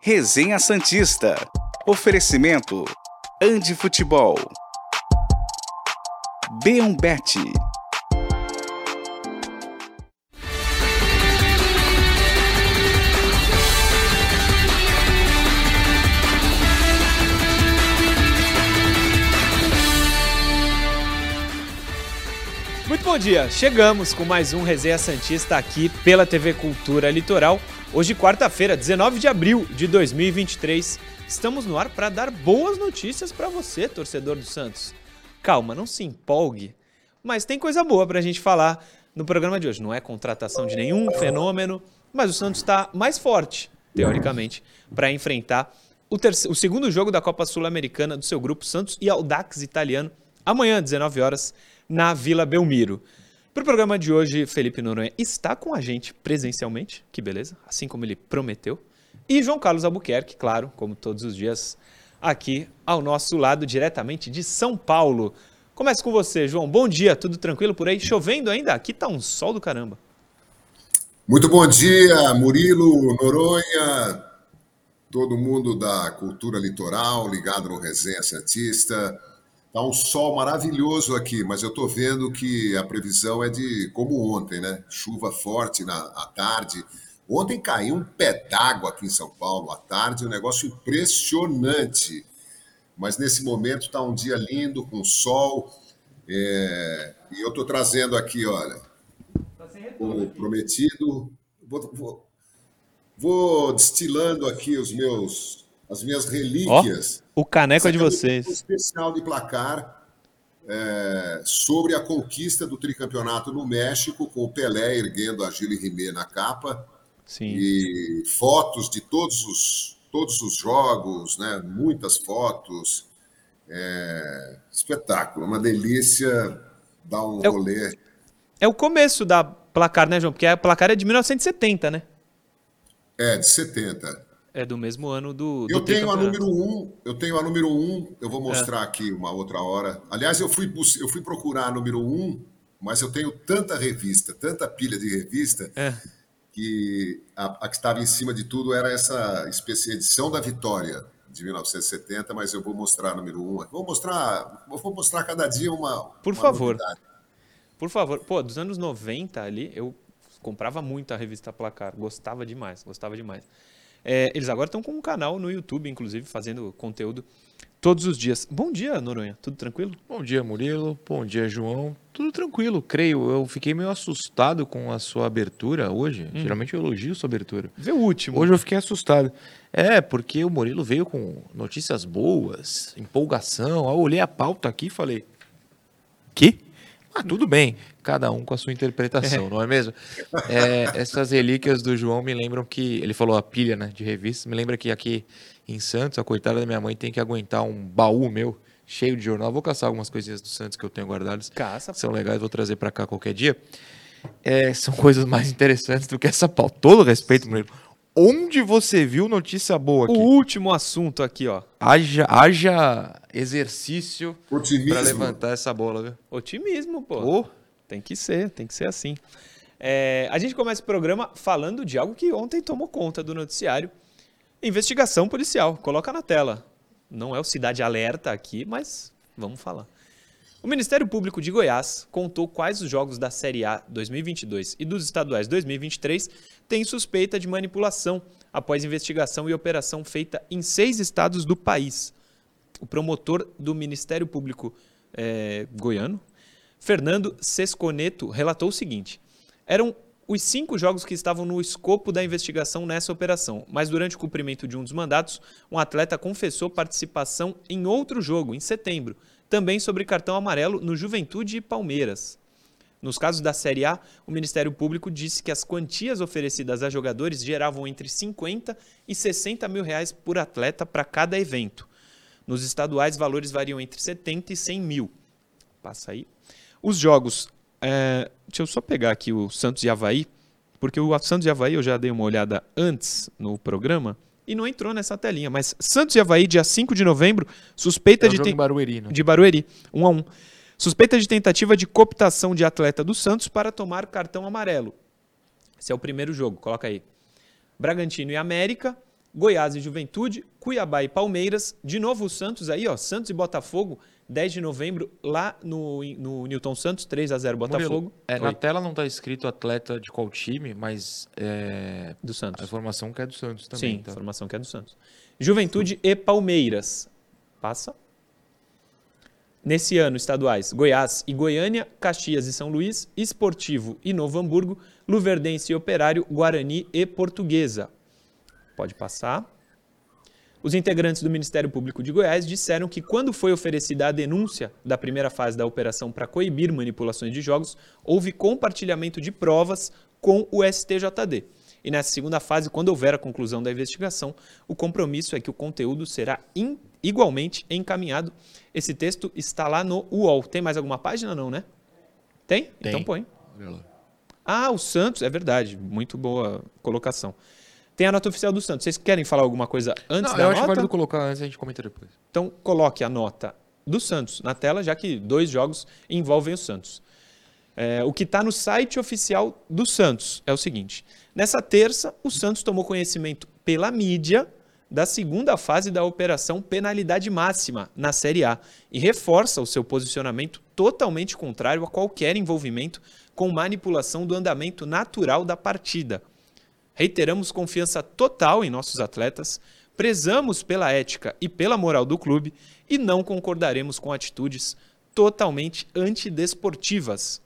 Resenha Santista. Oferecimento. Andi Futebol. Beombete. Muito bom dia, chegamos com mais um Resenha Santista aqui pela TV Cultura Litoral. Hoje, quarta-feira, 19 de abril de 2023. Estamos no ar para dar boas notícias para você, torcedor do Santos. Calma, não se empolgue, mas tem coisa boa para a gente falar no programa de hoje. Não é contratação de nenhum fenômeno, mas o Santos está mais forte, teoricamente, para enfrentar o, terceiro, o segundo jogo da Copa Sul-Americana do seu grupo Santos e Audax Italiano, amanhã, 19 horas na Vila Belmiro. Para o programa de hoje, Felipe Noronha está com a gente presencialmente, que beleza, assim como ele prometeu. E João Carlos Albuquerque, claro, como todos os dias, aqui ao nosso lado, diretamente de São Paulo. Começa com você, João. Bom dia, tudo tranquilo por aí? Chovendo ainda? Aqui tá um sol do caramba. Muito bom dia, Murilo, Noronha, todo mundo da cultura litoral ligado no Resenha Santista. Tá um sol maravilhoso aqui, mas eu tô vendo que a previsão é de como ontem, né? Chuva forte na à tarde. Ontem caiu um pé d'água aqui em São Paulo à tarde, um negócio impressionante. Mas nesse momento está um dia lindo, com sol. É... E eu estou trazendo aqui, olha, como prometido, vou, vou, vou destilando aqui os meus as minhas relíquias. Oh, o caneco é de vocês. Um especial de placar é, sobre a conquista do tricampeonato no México, com o Pelé erguendo a Gilles Rimet na capa. Sim. E fotos de todos os, todos os jogos, né? muitas fotos. É, espetáculo, uma delícia dar um é rolê. O, é o começo da placar, né, João? Porque a placar é de 1970, né? É, de 70. É do mesmo ano do. do eu tenho a número 1, um, eu tenho a número 1, um, eu vou mostrar é. aqui uma outra hora. Aliás, eu fui, eu fui procurar a número 1, um, mas eu tenho tanta revista, tanta pilha de revista, é. que a, a, que estava em cima de tudo era essa espécie edição da Vitória de 1970, mas eu vou mostrar a número 1. Um. Vou mostrar, vou mostrar cada dia uma. Por uma favor. Novidade. Por favor. Pô, dos anos 90 ali, eu comprava muito a revista Placar, gostava demais, gostava demais. É, eles agora estão com um canal no YouTube, inclusive, fazendo conteúdo todos os dias. Bom dia, Noronha. Tudo tranquilo? Bom dia, Murilo. Bom dia, João. Tudo tranquilo, creio. Eu fiquei meio assustado com a sua abertura hoje. Hum. Geralmente eu elogio sua abertura. Vê o último. Hoje eu fiquei assustado. É, porque o Murilo veio com notícias boas, empolgação. Eu olhei a pauta aqui e falei: Que? Ah, tudo bem, cada um com a sua interpretação, é. não é mesmo? É, essas relíquias do João me lembram que. Ele falou a pilha né, de revistas, me lembra que aqui em Santos, a coitada da minha mãe tem que aguentar um baú meu cheio de jornal. Vou caçar algumas coisinhas do Santos que eu tenho guardadas. Caça. São legais, vou trazer para cá qualquer dia. É, são coisas mais interessantes do que essa pauta. Todo respeito, Murilo. Onde você viu notícia boa aqui? O último assunto aqui, ó. Haja, haja exercício para levantar essa bola, viu? Otimismo, pô. Oh. Tem que ser, tem que ser assim. É, a gente começa o programa falando de algo que ontem tomou conta do noticiário. Investigação policial. Coloca na tela. Não é o Cidade Alerta aqui, mas vamos falar. O Ministério Público de Goiás contou quais os jogos da Série A 2022 e dos estaduais 2023 têm suspeita de manipulação após investigação e operação feita em seis estados do país. O promotor do Ministério Público é, goiano, Fernando Sesconeto, relatou o seguinte: eram os cinco jogos que estavam no escopo da investigação nessa operação, mas durante o cumprimento de um dos mandatos, um atleta confessou participação em outro jogo, em setembro, também sobre cartão amarelo no Juventude e Palmeiras. Nos casos da Série A, o Ministério Público disse que as quantias oferecidas a jogadores geravam entre 50 e 60 mil reais por atleta para cada evento. Nos estaduais, valores variam entre 70 e 100 mil. Passa aí. Os jogos. É, deixa eu só pegar aqui o Santos e Havaí, porque o Santos e Havaí eu já dei uma olhada antes no programa e não entrou nessa telinha. Mas Santos e Havaí, dia 5 de novembro, suspeita é de. Ten... Barueri, né? De Barueri, 1 um a 1 um. Suspeita de tentativa de cooptação de atleta do Santos para tomar cartão amarelo. Esse é o primeiro jogo, coloca aí. Bragantino e América, Goiás e Juventude, Cuiabá e Palmeiras, de novo o Santos aí, ó, Santos e Botafogo, 10 de novembro, lá no, no Newton Santos, 3 a 0 Botafogo. Murilo, é, na tela não está escrito atleta de qual time, mas é, do a Santos. informação que é do Santos também. Sim, tá? informação que é do Santos. Juventude e Palmeiras. Passa. Nesse ano, estaduais, Goiás e Goiânia, Caxias e São Luís, Esportivo e Novo Hamburgo, Luverdense e Operário, Guarani e Portuguesa. Pode passar. Os integrantes do Ministério Público de Goiás disseram que, quando foi oferecida a denúncia da primeira fase da operação para coibir manipulações de jogos, houve compartilhamento de provas com o STJD. E nessa segunda fase, quando houver a conclusão da investigação, o compromisso é que o conteúdo será igualmente encaminhado. Esse texto está lá no UOL. Tem mais alguma página? Não, né? Tem? Tem. Então põe. Ah, o Santos, é verdade. Muito boa colocação. Tem a nota oficial do Santos. Vocês querem falar alguma coisa antes Não, da eu acho nota? válido colocar antes, a gente comenta depois. Então, coloque a nota do Santos na tela, já que dois jogos envolvem o Santos. É, o que está no site oficial do Santos é o seguinte: nessa terça, o Santos tomou conhecimento pela mídia da segunda fase da operação Penalidade Máxima na Série A e reforça o seu posicionamento totalmente contrário a qualquer envolvimento com manipulação do andamento natural da partida. Reiteramos confiança total em nossos atletas, prezamos pela ética e pela moral do clube e não concordaremos com atitudes totalmente antidesportivas.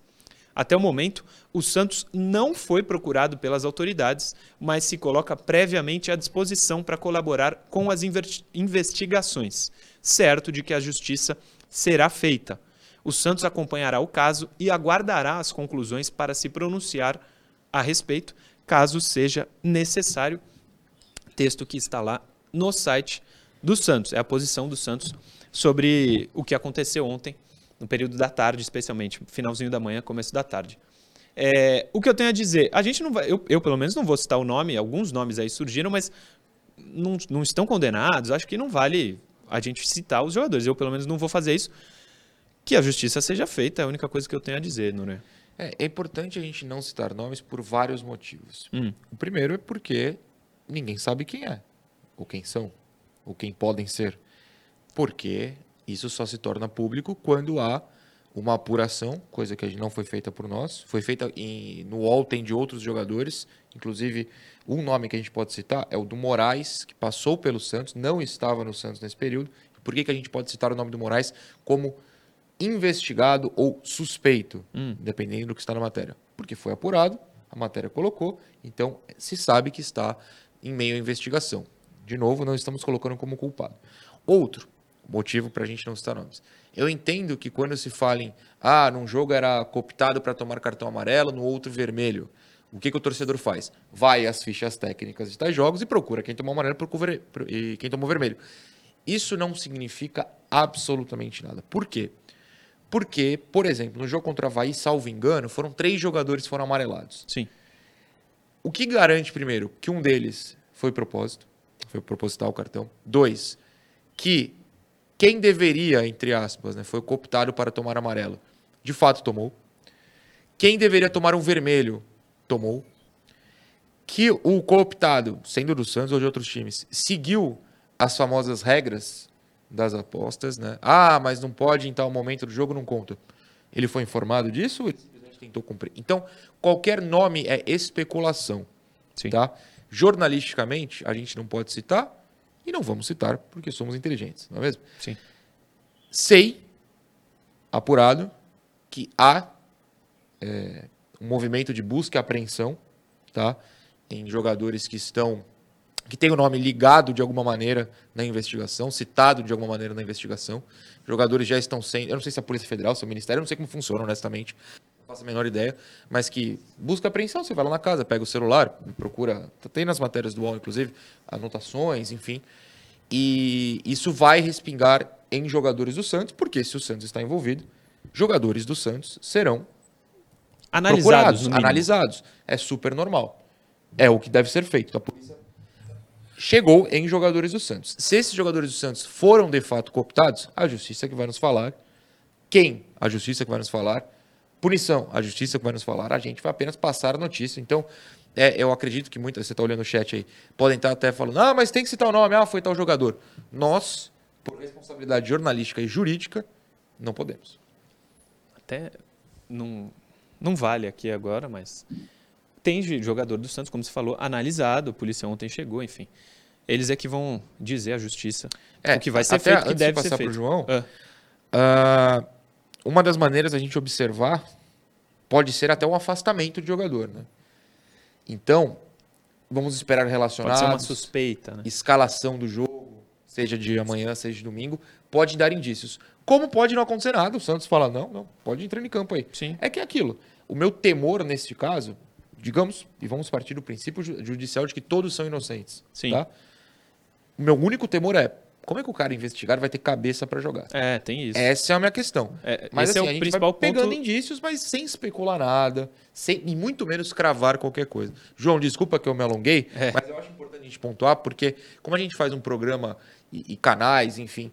Até o momento, o Santos não foi procurado pelas autoridades, mas se coloca previamente à disposição para colaborar com as investigações, certo de que a justiça será feita. O Santos acompanhará o caso e aguardará as conclusões para se pronunciar a respeito, caso seja necessário. Texto que está lá no site do Santos, é a posição do Santos sobre o que aconteceu ontem, no período da tarde, especialmente, finalzinho da manhã, começo da tarde. É, o que eu tenho a dizer, a gente não vai, eu, eu pelo menos não vou citar o nome, alguns nomes aí surgiram, mas não, não estão condenados, acho que não vale a gente citar os jogadores. Eu, pelo menos, não vou fazer isso. Que a justiça seja feita, é a única coisa que eu tenho a dizer, Nuné. É, é importante a gente não citar nomes por vários motivos. Hum. O primeiro é porque ninguém sabe quem é, ou quem são, ou quem podem ser. Porque isso só se torna público quando há uma apuração, coisa que não foi feita por nós. Foi feita em, no UOL, tem de outros jogadores. Inclusive, um nome que a gente pode citar é o do Moraes, que passou pelo Santos, não estava no Santos nesse período. Por que, que a gente pode citar o nome do Moraes como investigado ou suspeito, dependendo do que está na matéria? Porque foi apurado, a matéria colocou, então se sabe que está em meio à investigação. De novo, não estamos colocando como culpado. Outro motivo para a gente não citar nomes. Eu entendo que quando se fala em, ah, num jogo era cooptado para tomar cartão amarelo, no outro vermelho. O que, que o torcedor faz? Vai às fichas técnicas de tais jogos e procura quem tomou amarelo procura- e quem tomou vermelho. Isso não significa absolutamente nada. Por quê? Porque, por exemplo, no jogo contra o Havaí, salvo engano, foram três jogadores que foram amarelados. Sim. O que garante, primeiro, que um deles foi propósito, foi proposital o cartão. Dois, que quem deveria, entre aspas, né, foi cooptado para tomar amarelo, de fato tomou. Quem deveria tomar um vermelho, tomou. Que o cooptado, sendo do Santos ou de outros times, seguiu as famosas regras das apostas, né? Ah, mas não pode em tal momento do jogo, não conta. Ele foi informado disso ele simplesmente tentou cumprir? Então, qualquer nome é especulação, Sim. tá? Jornalisticamente, a gente não pode citar e não vamos citar porque somos inteligentes, não é mesmo? Sim. Sei, apurado, que há é, um movimento de busca e apreensão tá? em jogadores que estão que tem o nome ligado de alguma maneira na investigação, citado de alguma maneira na investigação. Jogadores já estão sendo, eu não sei se é a Polícia Federal, se o Ministério, eu não sei como funciona, honestamente, não faço a menor ideia, mas que busca apreensão, você vai lá na casa, pega o celular, procura, tem nas matérias do UOL, inclusive, anotações, enfim, e isso vai respingar em jogadores do Santos, porque se o Santos está envolvido, jogadores do Santos serão Analisados, procurados, analisados. É super normal. É o que deve ser feito. A polícia chegou em jogadores do Santos. Se esses jogadores do Santos foram de fato cooptados, a justiça que vai nos falar. Quem? A justiça que vai nos falar Punição, a justiça que vai nos falar, a gente vai apenas passar a notícia. Então, é, eu acredito que muitas, você está olhando o chat aí, podem estar até falando, ah, mas tem que citar o nome, ah, foi tal jogador. Nós, por responsabilidade jornalística e jurídica, não podemos. Até não, não vale aqui agora, mas tem jogador do Santos, como você falou, analisado, a polícia ontem chegou, enfim. Eles é que vão dizer à justiça É, o que vai ser até feito, que deve de ser passar feito. João, Ah, Ah, uma das maneiras da gente observar pode ser até um afastamento de jogador, né? Então, vamos esperar pode ser uma suspeita, né? escalação do jogo, seja de amanhã, seja de domingo, pode dar indícios. Como pode não acontecer nada, o Santos fala, não, não, pode entrar em campo aí. Sim. É que é aquilo. O meu temor neste caso, digamos, e vamos partir do princípio ju- judicial de que todos são inocentes. Sim. Tá? O meu único temor é como é que o cara investigar vai ter cabeça para jogar? É, tem isso. Essa é a minha questão. É, Mas esse assim, é a o gente principal vai pegando ponto. indícios, mas sem especular nada, sem, e muito menos cravar qualquer coisa. João, desculpa que eu me alonguei, É. mas eu acho importante a gente pontuar, porque como a gente faz um programa e, e canais, enfim,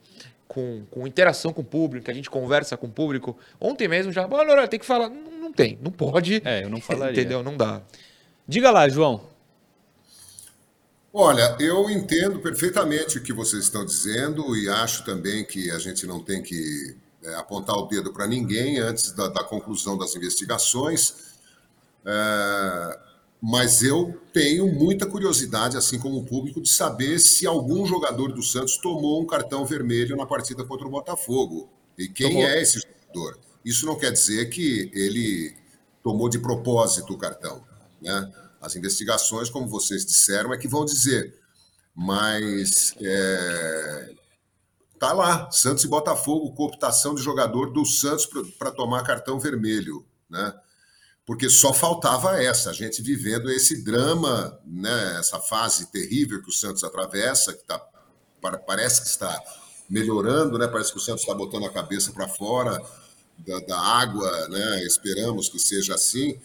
com, com interação com o público, que a gente conversa com o público, ontem mesmo já, "Ah, Lorena, tem que falar. Não, não tem, não pode. É, eu não falaria. Entendeu? Não dá. Diga lá, João. Olha, eu entendo perfeitamente o que vocês estão dizendo e acho também que a gente não tem que é, apontar o dedo para ninguém antes da, da conclusão das investigações. É, mas eu tenho muita curiosidade, assim como o público, de saber se algum jogador do Santos tomou um cartão vermelho na partida contra o Botafogo. E quem Tomou. é esse jogador? Isso não quer dizer que ele tomou de propósito o cartão. Né? As investigações, como vocês disseram, é que vão dizer. Mas é, tá lá, Santos e Botafogo, cooptação de jogador do Santos para tomar cartão vermelho, né? Porque só faltava essa, a gente vivendo esse drama, né? Essa fase terrível que o Santos atravessa, que tá, pa- parece que está melhorando, né? Parece que o Santos está botando a cabeça para fora da, da água, né? Esperamos que seja assim,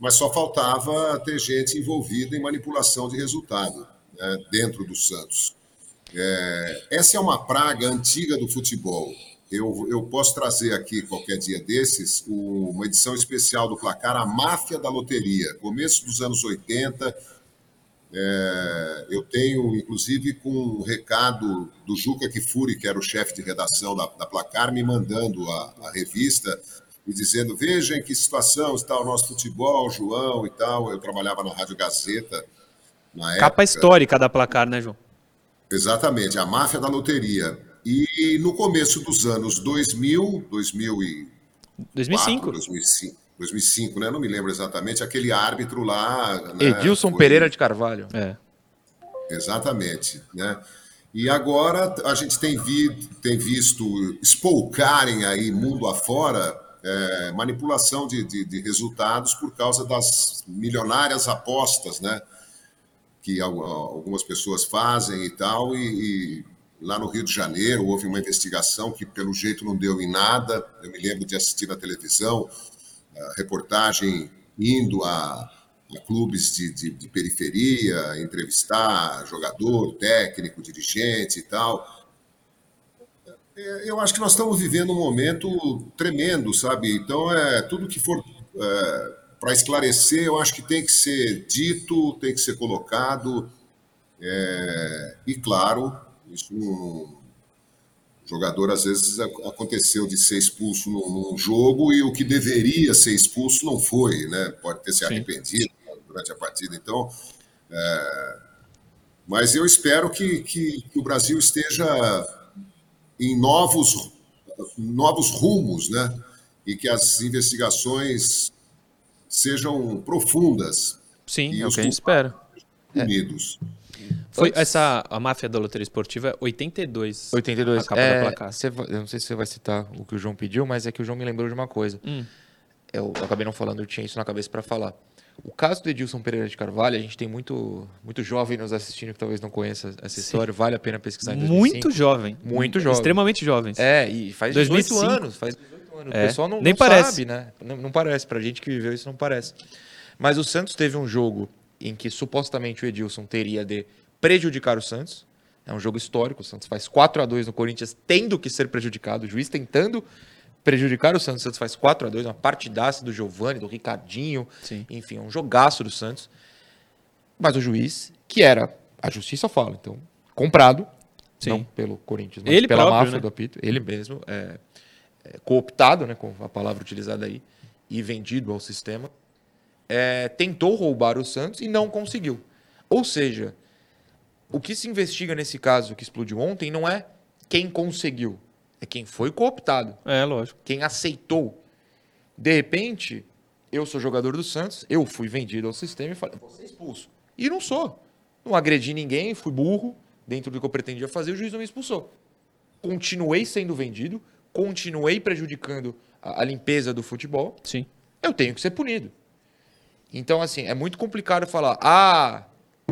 mas só faltava ter gente envolvida em manipulação de resultado né? dentro do Santos. É, essa é uma praga antiga do futebol. Eu, eu posso trazer aqui, qualquer dia desses, o- uma edição especial do placar A Máfia da Loteria, começo dos anos 80. É, eu tenho, inclusive, com um recado do Juca Kifuri, que era o chefe de redação da, da Placar, me mandando a, a revista e dizendo: Veja em que situação está o nosso futebol, João e tal. Eu trabalhava na Rádio Gazeta na época. Capa histórica da placar, né, João? Exatamente, a máfia da loteria. E no começo dos anos 2000, 2004, 2005. 2005, 2005 né? Não me lembro exatamente, aquele árbitro lá. Né? Edilson foi- Pereira de Carvalho. É. Exatamente, né? E agora a gente tem, vi, tem visto espolcarem aí mundo afora é, manipulação de, de, de resultados por causa das milionárias apostas, né? Que al- algumas pessoas fazem e tal, e, e lá no Rio de Janeiro houve uma investigação que pelo jeito não deu em nada. Eu me lembro de assistir na televisão a reportagem indo a, a clubes de, de- de periferia, entrevistar jogador, técnico, dirigente e tal. É, Eu acho que nós estamos vivendo um momento tremendo, sabe? Então, é tudo que for para esclarecer, eu acho que tem que ser dito, tem que ser colocado. É, e, claro, isso o jogador, às vezes, ac- aconteceu de ser expulso num, jogo e o que deveria ser expulso não foi, né? Pode ter se Sim. arrependido durante a partida. Então, é, mas eu espero que, que, que o Brasil esteja em novos, novos rumos, né? E que as investigações sejam profundas, Sim, é o que a gente culpados? espera. unidos. Foi essa a máfia da loteria esportiva é 82. 82. A é, placar. você eu não sei se você vai citar o que o João pediu, mas é que o João me lembrou de uma coisa. Hum. Eu acabei não falando, eu tinha isso na cabeça para falar. O caso do Edilson Pereira de Carvalho, a gente tem muito, muito jovem nos assistindo que talvez não conheça essa história, vale a pena pesquisar em 2005. Muito jovem. Muito jovem. Extremamente jovens. É, e faz 18 2005. anos, faz 18 anos. É, O pessoal não, nem não parece. sabe, né? Não, não parece, pra gente que viveu isso não parece. Mas o Santos teve um jogo em que supostamente o Edilson teria de prejudicar o Santos. É um jogo histórico, o Santos faz 4 a 2 no Corinthians, tendo que ser prejudicado, o juiz tentando prejudicar o Santos. O Santos faz 4 a 2 uma partidaça do Giovani, do Ricardinho, Sim. enfim, um jogaço do Santos. Mas o juiz, que era, a justiça fala, então, comprado, Sim. não pelo Corinthians, mas Ele pela próprio, máfia né? do apito, ele mesmo, é, é, cooptado, né, com a palavra utilizada aí, e vendido ao sistema, é, tentou roubar o Santos e não conseguiu. Ou seja, o que se investiga nesse caso que explodiu ontem não é quem conseguiu, é quem foi cooptado, É, lógico. quem aceitou. De repente, eu sou jogador do Santos, eu fui vendido ao sistema e falei, vou ser expulso. E não sou. Não agredi ninguém, fui burro, dentro do que eu pretendia fazer, o juiz não me expulsou. Continuei sendo vendido, continuei prejudicando a, a limpeza do futebol, Sim. eu tenho que ser punido. Então, assim, é muito complicado falar, ah,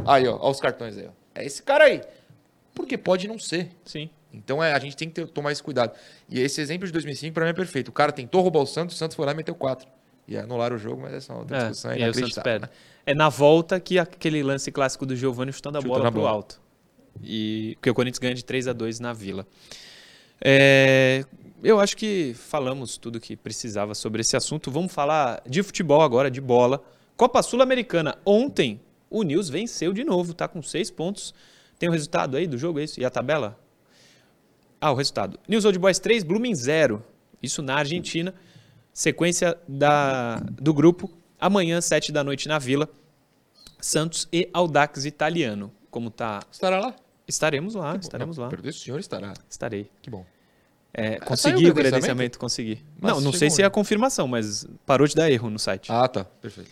aí, ó, ó os cartões aí, ó. É esse cara aí. Porque pode não ser. Sim. Então é, a gente tem que ter- tomar esse cuidado. E esse exemplo de 2005 para mim é perfeito. O cara tentou roubar o Santos, o Santos foi lá e meteu 4. E anularam o jogo, mas essa é uma outra É, discussão. É inacreditável, perde. É na volta que aquele lance clássico do Giovani chutando a bola pro bola. alto. E porque o Corinthians ganha de 3 a 2 na Vila. É, eu acho que falamos tudo que precisava sobre esse assunto. Vamos falar de futebol agora, de bola. Copa Sul-Americana. Ontem o Nils venceu de novo, tá com seis pontos. Tem o resultado aí do jogo, é isso? E a tabela? Ah, o resultado. News Old Boys 3, Blooming 0. Isso na Argentina. Sequência da, do grupo. Amanhã, 7 da noite, na Vila. Santos e Audax Italiano. Como tá? Estará lá? Estaremos lá, estaremos não, lá. Perdeu, o senhor estará. Estarei. Que bom. É, consegui o credenciamento? consegui. Mas não, não sei se é a onde? confirmação, mas parou de dar erro no site. Ah, tá. Perfeito.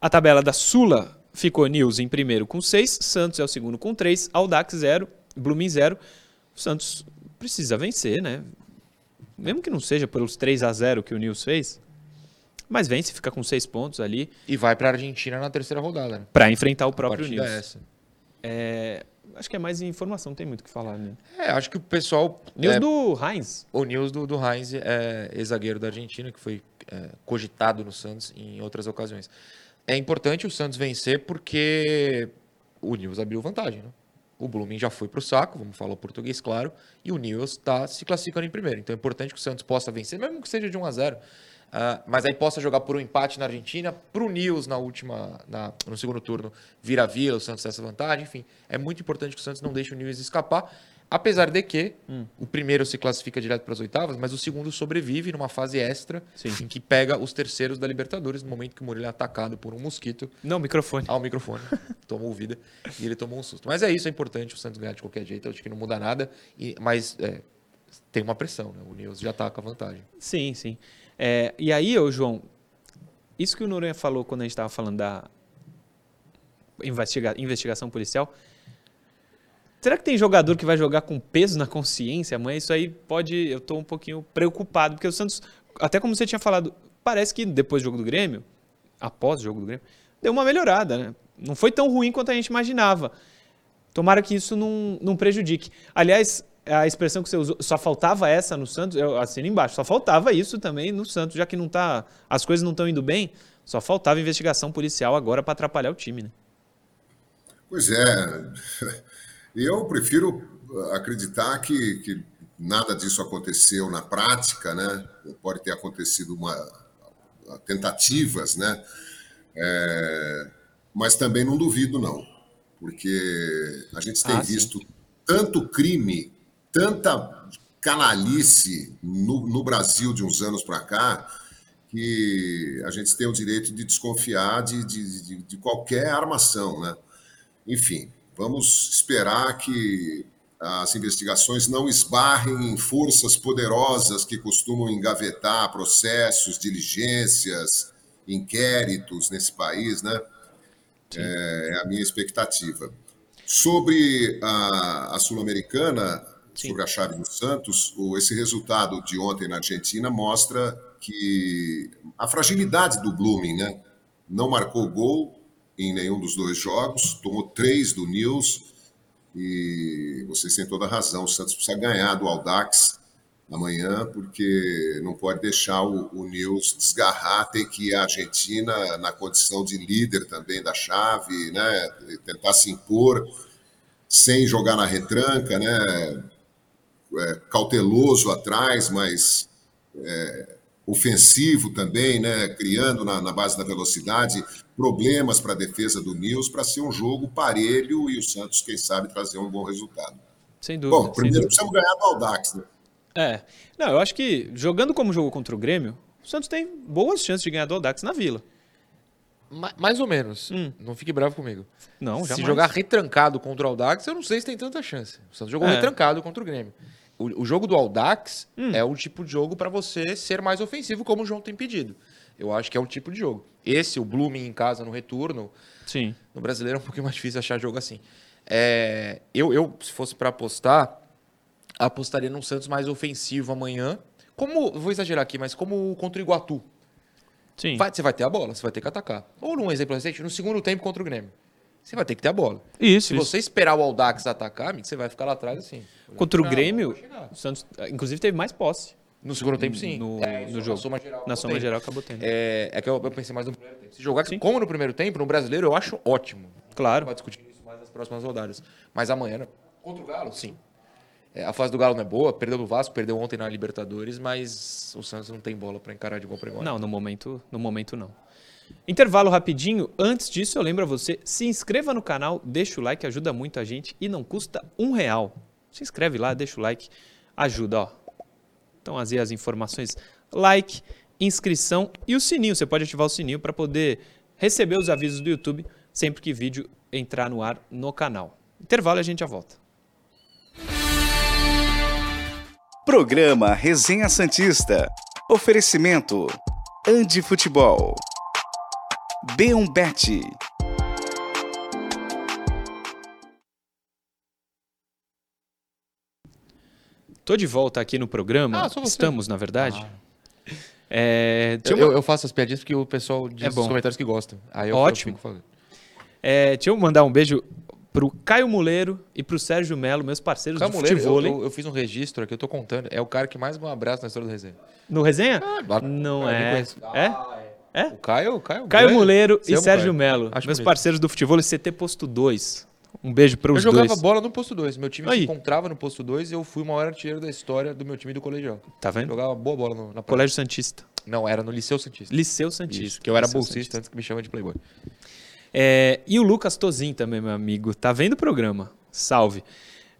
A tabela da Sula ficou News em primeiro com 6, Santos é o segundo com 3, Audax 0, Blooming 0. O Santos precisa vencer, né? Mesmo que não seja pelos 3 a 0 que o News fez, mas vence, fica com 6 pontos ali E vai para a Argentina na terceira rodada, né? para enfrentar o próprio partida News. é essa. É, acho que é mais informação, não tem muito o que falar, né? É, acho que o pessoal. News é, do Heinz. O News do, do Heinz é ex-zagueiro da Argentina, que foi é, cogitado no Santos em outras ocasiões. É importante o Santos vencer porque o News abriu vantagem. Né? O Blooming já foi para o saco, vamos falar o português, claro, e o News está se classificando em primeiro. Então é importante que o Santos possa vencer, mesmo que seja de 1 a 0 ah, mas aí possa jogar por um empate na Argentina, para o News na última, na- no segundo turno, vira vila, o Santos tem essa vantagem, enfim. É muito importante que o Santos não deixe o News escapar, apesar de que o primeiro se classifica direto para as oitavas, mas o segundo sobrevive numa fase extra, Sim. em que pega os terceiros da Libertadores, no momento que o Murilo é atacado por um mosquito Não, microfone. ao microfone, tomou vida e ele tomou um susto. Mas é isso, é importante o Santos ganhar de qualquer jeito, eu acho que não muda nada, e- mas é, tem uma pressão, né? o News já está com a vantagem. Sim, sim. É, e aí, ô João, isso que o Noronha falou quando a gente estava falando da investiga- investigação policial, será que tem jogador que vai jogar com peso na consciência amanhã? Isso aí pode. Eu estou um pouquinho preocupado, porque o Santos, até como você tinha falado, parece que depois do jogo do Grêmio, após o jogo do Grêmio, deu uma melhorada, né? Não foi tão ruim quanto a gente imaginava. Tomara que isso não, não prejudique. Aliás, a expressão que você usou, só faltava essa no Santos, eu assino embaixo, só faltava isso também no Santos, já que não tá, as coisas não estão indo bem, só faltava investigação policial agora para atrapalhar o time, né? Pois é, eu prefiro acreditar que, que nada disso aconteceu na prática, né? Pode ter acontecido uma tentativas, né? É, mas também não duvido não, porque a gente tem Ah, sim. visto tanto crime, tanta canalice no, no Brasil de uns anos para cá que a gente tem o direito de desconfiar de, de, de, de qualquer armação, né? Enfim, vamos esperar que as investigações não esbarrem em forças poderosas que costumam engavetar processos, diligências, inquéritos nesse país, né? É, é a minha expectativa. Sobre a, a Sul-Americana, sobre a chave do Santos, esse resultado de ontem na Argentina mostra que a fragilidade do Blooming, né? Não marcou gol em nenhum dos dois jogos, tomou três do Nils e vocês têm toda a razão. O Santos precisa ganhar do Aldax amanhã, porque não pode deixar o, o Nils desgarrar, tem que ir à Argentina na condição de líder também da chave, né? Tentar se impor sem jogar na retranca, né? É, cauteloso atrás, mas é, ofensivo também, né? criando na, na base da velocidade problemas para a defesa do Nils, para ser um jogo parelho e o Santos, quem sabe, trazer um bom resultado. Sem dúvida. Bom, primeiro precisamos ganhar do Aldax, né? É. Não, eu acho que jogando como jogou contra o Grêmio, o Santos tem boas chances de ganhar do Aldax na Vila. Ma- mais ou menos. Hum. Não fique bravo comigo. Não, se jamais. jogar retrancado contra o Aldax, eu não sei se tem tanta chance. O Santos jogou É. retrancado contra o Grêmio. O, o jogo do Aldax Hum. é o tipo de jogo para você ser mais ofensivo, como o João tem pedido. Eu acho que é o tipo de jogo. Esse, o Blooming em casa no retorno, Sim. no brasileiro é um pouquinho mais difícil achar jogo assim. É, eu, eu, se fosse para apostar, apostaria num Santos mais ofensivo amanhã. Como, vou exagerar aqui, mas como contra o Iguatu. Sim. Vai- você vai ter a bola, você vai ter que atacar. Ou num exemplo recente, no segundo tempo contra o Grêmio. Você vai ter que ter a bola. Isso, Se isso. você esperar o Aldax atacar, amigo, você vai ficar lá atrás assim. Contra o Não, Grêmio, o Santos, inclusive, teve mais posse No segundo tempo, sim. no, É, no na jogo. soma geral, na acabou soma geral acabou tendo. É, é que eu, eu pensei mais no primeiro tempo. Se jogar Sim. como no primeiro tempo, no brasileiro, eu acho ótimo. Claro. Vai discutir isso mais nas próximas rodadas. Mas amanhã, contra o Galo, sim. É, a fase do Galo não é boa, perdeu do Vasco, perdeu ontem na Libertadores, mas o Santos não tem bola pra encarar de igual para igual. Não, no momento, no momento não. Intervalo rapidinho. Antes disso, eu lembro a você, se inscreva no canal, deixa o like, ajuda muito a gente e não custa um real. Se inscreve lá, deixa o like, ajuda, ó. Então, as, as informações, like, inscrição e o sininho. Você pode ativar o sininho para poder receber os avisos do YouTube sempre que vídeo entrar no ar no canal. Intervalo e a gente já volta. Programa Resenha Santista. Oferecimento. Andi Futebol. B1 Tô de volta aqui no programa. Ah, sou você. Estamos, na verdade. É, tinha Eu, uma- eu- eu faço as piadinhas porque o pessoal diz É bom. nos comentários que gostam. Aí eu Ótimo. fico falando. É, deixa eu mandar um beijo pro Caio Muleiro e pro Sérgio Melo, meus parceiros Caio do Moleiro, eu, futebol. eu, eu fiz um registro aqui, eu tô contando. É o cara que mais ganhou um abraço na história do resenha. No resenha? Ah, Não eu nem é. É? É? O Caio, o Caio, Caio. Muleiro e o Sérgio. Melo, meus bonito. parceiros do futebol CT Posto 2. Um beijo para Eu os jogava dois. bola no posto 2. Meu time Aí. se encontrava no posto 2 e eu fui o maior artilheiro da história do meu time do colegial. Tá vendo? Jogava boa bola no, na. Colégio Santista. Não, era no Liceu Santista. Liceu Santista. Isso, que eu era Liceu bolsista Santista. antes que me chamam de playboy. É, e o Lucas Tozin também, meu amigo. Tá vendo o programa? Salve.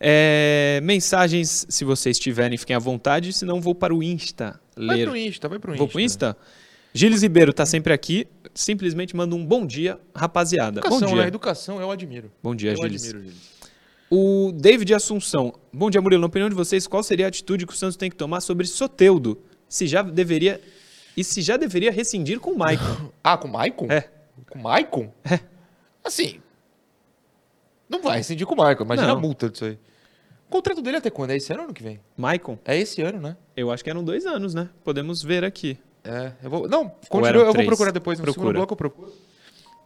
É, mensagens, se vocês tiverem, fiquem à vontade, senão vou para o Insta Vai ler. pro Insta, vai pro Insta. Vou pro Insta? Gilles Ribeiro tá sempre aqui. Simplesmente manda um bom dia, rapaziada. Educação, bom dia. né? Educação eu admiro. Bom dia, eu Gilles. admiro, Gilles. O David Assunção. Bom dia, Murilo. Na opinião de vocês, qual seria a atitude que o Santos tem que tomar sobre Soteudo? Se já deveria. E se já deveria rescindir com o Maicon? Ah, com o Maicon? É. Com o Maicon? É. Assim, não vai rescindir com o Maicon. Imagina Não. a multa disso aí. O contrato dele é até quando? É esse ano ou ano que vem? Maicon? É esse ano, né? Eu acho que eram dois anos, né? Podemos ver aqui. É, eu vou. Não, continua, eu vou procurar depois no Procura. segundo bloco, eu procuro.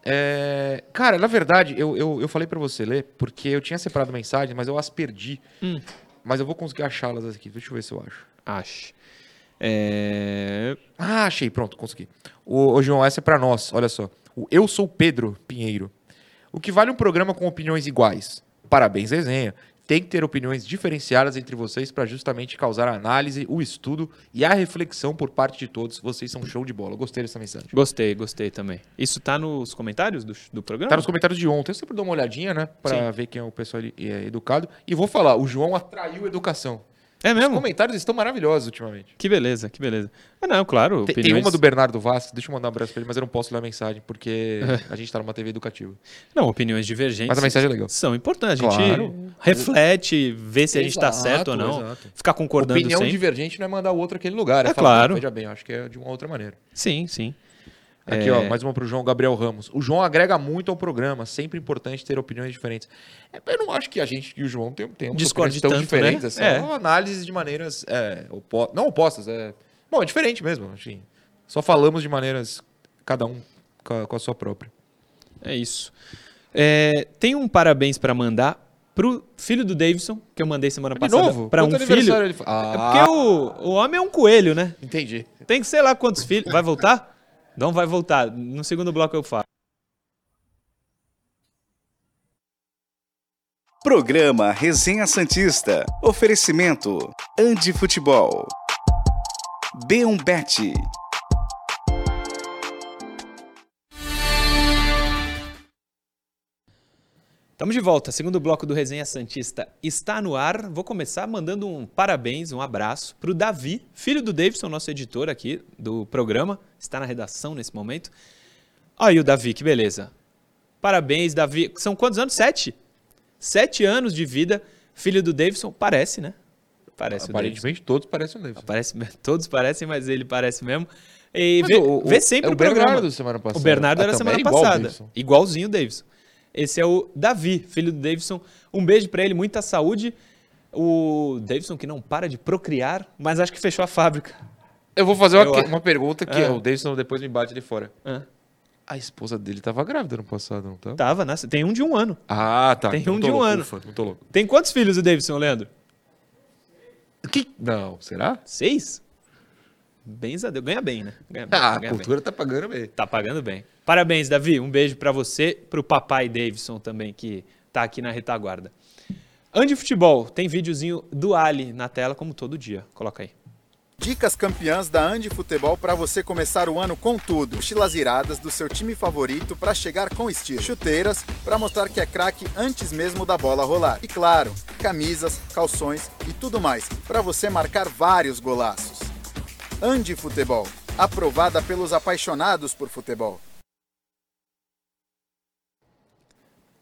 É, cara, na verdade, eu, eu, eu falei pra você ler, porque eu tinha separado mensagem, mas eu as perdi. Hum. Mas eu vou conseguir achá-las aqui. Deixa eu ver se eu acho. Acho. É... Ah, achei, pronto, consegui. O, ô, João, essa é pra nós, olha só. O Eu Sou Pedro Pinheiro. O que vale um programa com opiniões iguais? Parabéns, resenha. Tem que ter opiniões diferenciadas entre vocês para justamente causar a análise, o estudo e a reflexão por parte de todos. Vocês são show de bola. Gostei dessa mensagem. Gostei, gostei também. Isso tá nos comentários do, do programa? Tá nos comentários de ontem. Eu sempre dou uma olhadinha, né? Pra ver quem é o pessoal é educado. E vou falar, o João atraiu educação. É Os mesmo? comentários estão maravilhosos ultimamente. Que beleza, que beleza. Ah, não, claro. Tem, tem opiniões- uma do Bernardo Vasco, deixa eu mandar um abraço pra ele, mas eu não posso ler a mensagem, porque a gente tá numa TV educativa. Não, opiniões divergentes. Mas a mensagem é legal. São importantes. A gente Claro. reflete, vê se a gente tá Exato, certo ou não. exato. Ficar concordando Opinião sempre. divergente não é mandar o outro aquele lugar. É, É falar, claro. "Ah, Veja bem, acho que é de uma outra maneira. Sim, sim. Aqui, É. ó, mais uma pro João Gabriel Ramos. O João agrega muito ao programa, sempre importante ter opiniões diferentes. É, Eu não acho que a gente e o João tem, tem Discorde tão tanto, diferentes. né? assim. É. São análises de maneiras é, opo- não opostas. É... Bom, é diferente mesmo. Assim. Só falamos de maneiras, cada um com a, com a sua própria. É isso. É, tem um parabéns pra mandar pro filho do Davidson, que eu mandei semana De passada. novo? Pra um Quanto filho. aniversário ele fa- É Ah, porque o, o homem é um coelho, né? entendi. Tem que sei lá quantos filhos. Vai voltar? Não vai voltar. No segundo bloco eu falo. Programa Resenha Santista. Oferecimento. Andi Futebol. B1Bet. Estamos de volta. Segundo bloco do Resenha Santista está no ar. Vou começar mandando um parabéns, um abraço para o Davi, filho do Davidson, nosso editor aqui do programa. Está na redação nesse momento. Aí o Davi, que beleza. Parabéns, Davi. São quantos anos? Sete? Sete anos de vida. Filho do Davidson. Parece, né? Parece Aparentemente todos parecem o Davidson. Parece, todos parecem, mas ele parece mesmo. E vê, o- vê sempre é o o programa. Bernardo semana passada. O Bernardo Ah, era semana é igual passada. Igualzinho o Davidson. Esse é o Davi, filho do Davidson. Um beijo pra ele, muita saúde. O Davidson que não para de procriar, mas acho que fechou a fábrica. Eu vou fazer uma, uma pergunta que Ah. o Davidson depois me bate de fora. Ah, A esposa dele tava grávida ano passado, não tá? tava, né? Tem um de um ano. Ah, tá. Tem um de um louco, ano. ufa. Tem quantos filhos o Davidson, Leandro? Que? Não, será? Seis? Bens a Deus. Ganha bem, né? Ganha bem, Ah, a ganha bem. cultura tá pagando bem. Tá pagando bem. Parabéns, Davi. Um beijo pra você, pro papai Davidson também, que tá aqui na retaguarda. Andy Futebol, tem videozinho do Ali na tela, como todo dia. Coloca aí. Dicas campeãs da Andi Futebol para você começar o ano com tudo. Mochilas iradas do seu time favorito para chegar com estilo. Chuteiras para mostrar que é craque antes mesmo da bola rolar. E claro, camisas, calções e tudo mais para você marcar vários golaços. Andi Futebol, aprovada pelos apaixonados por futebol.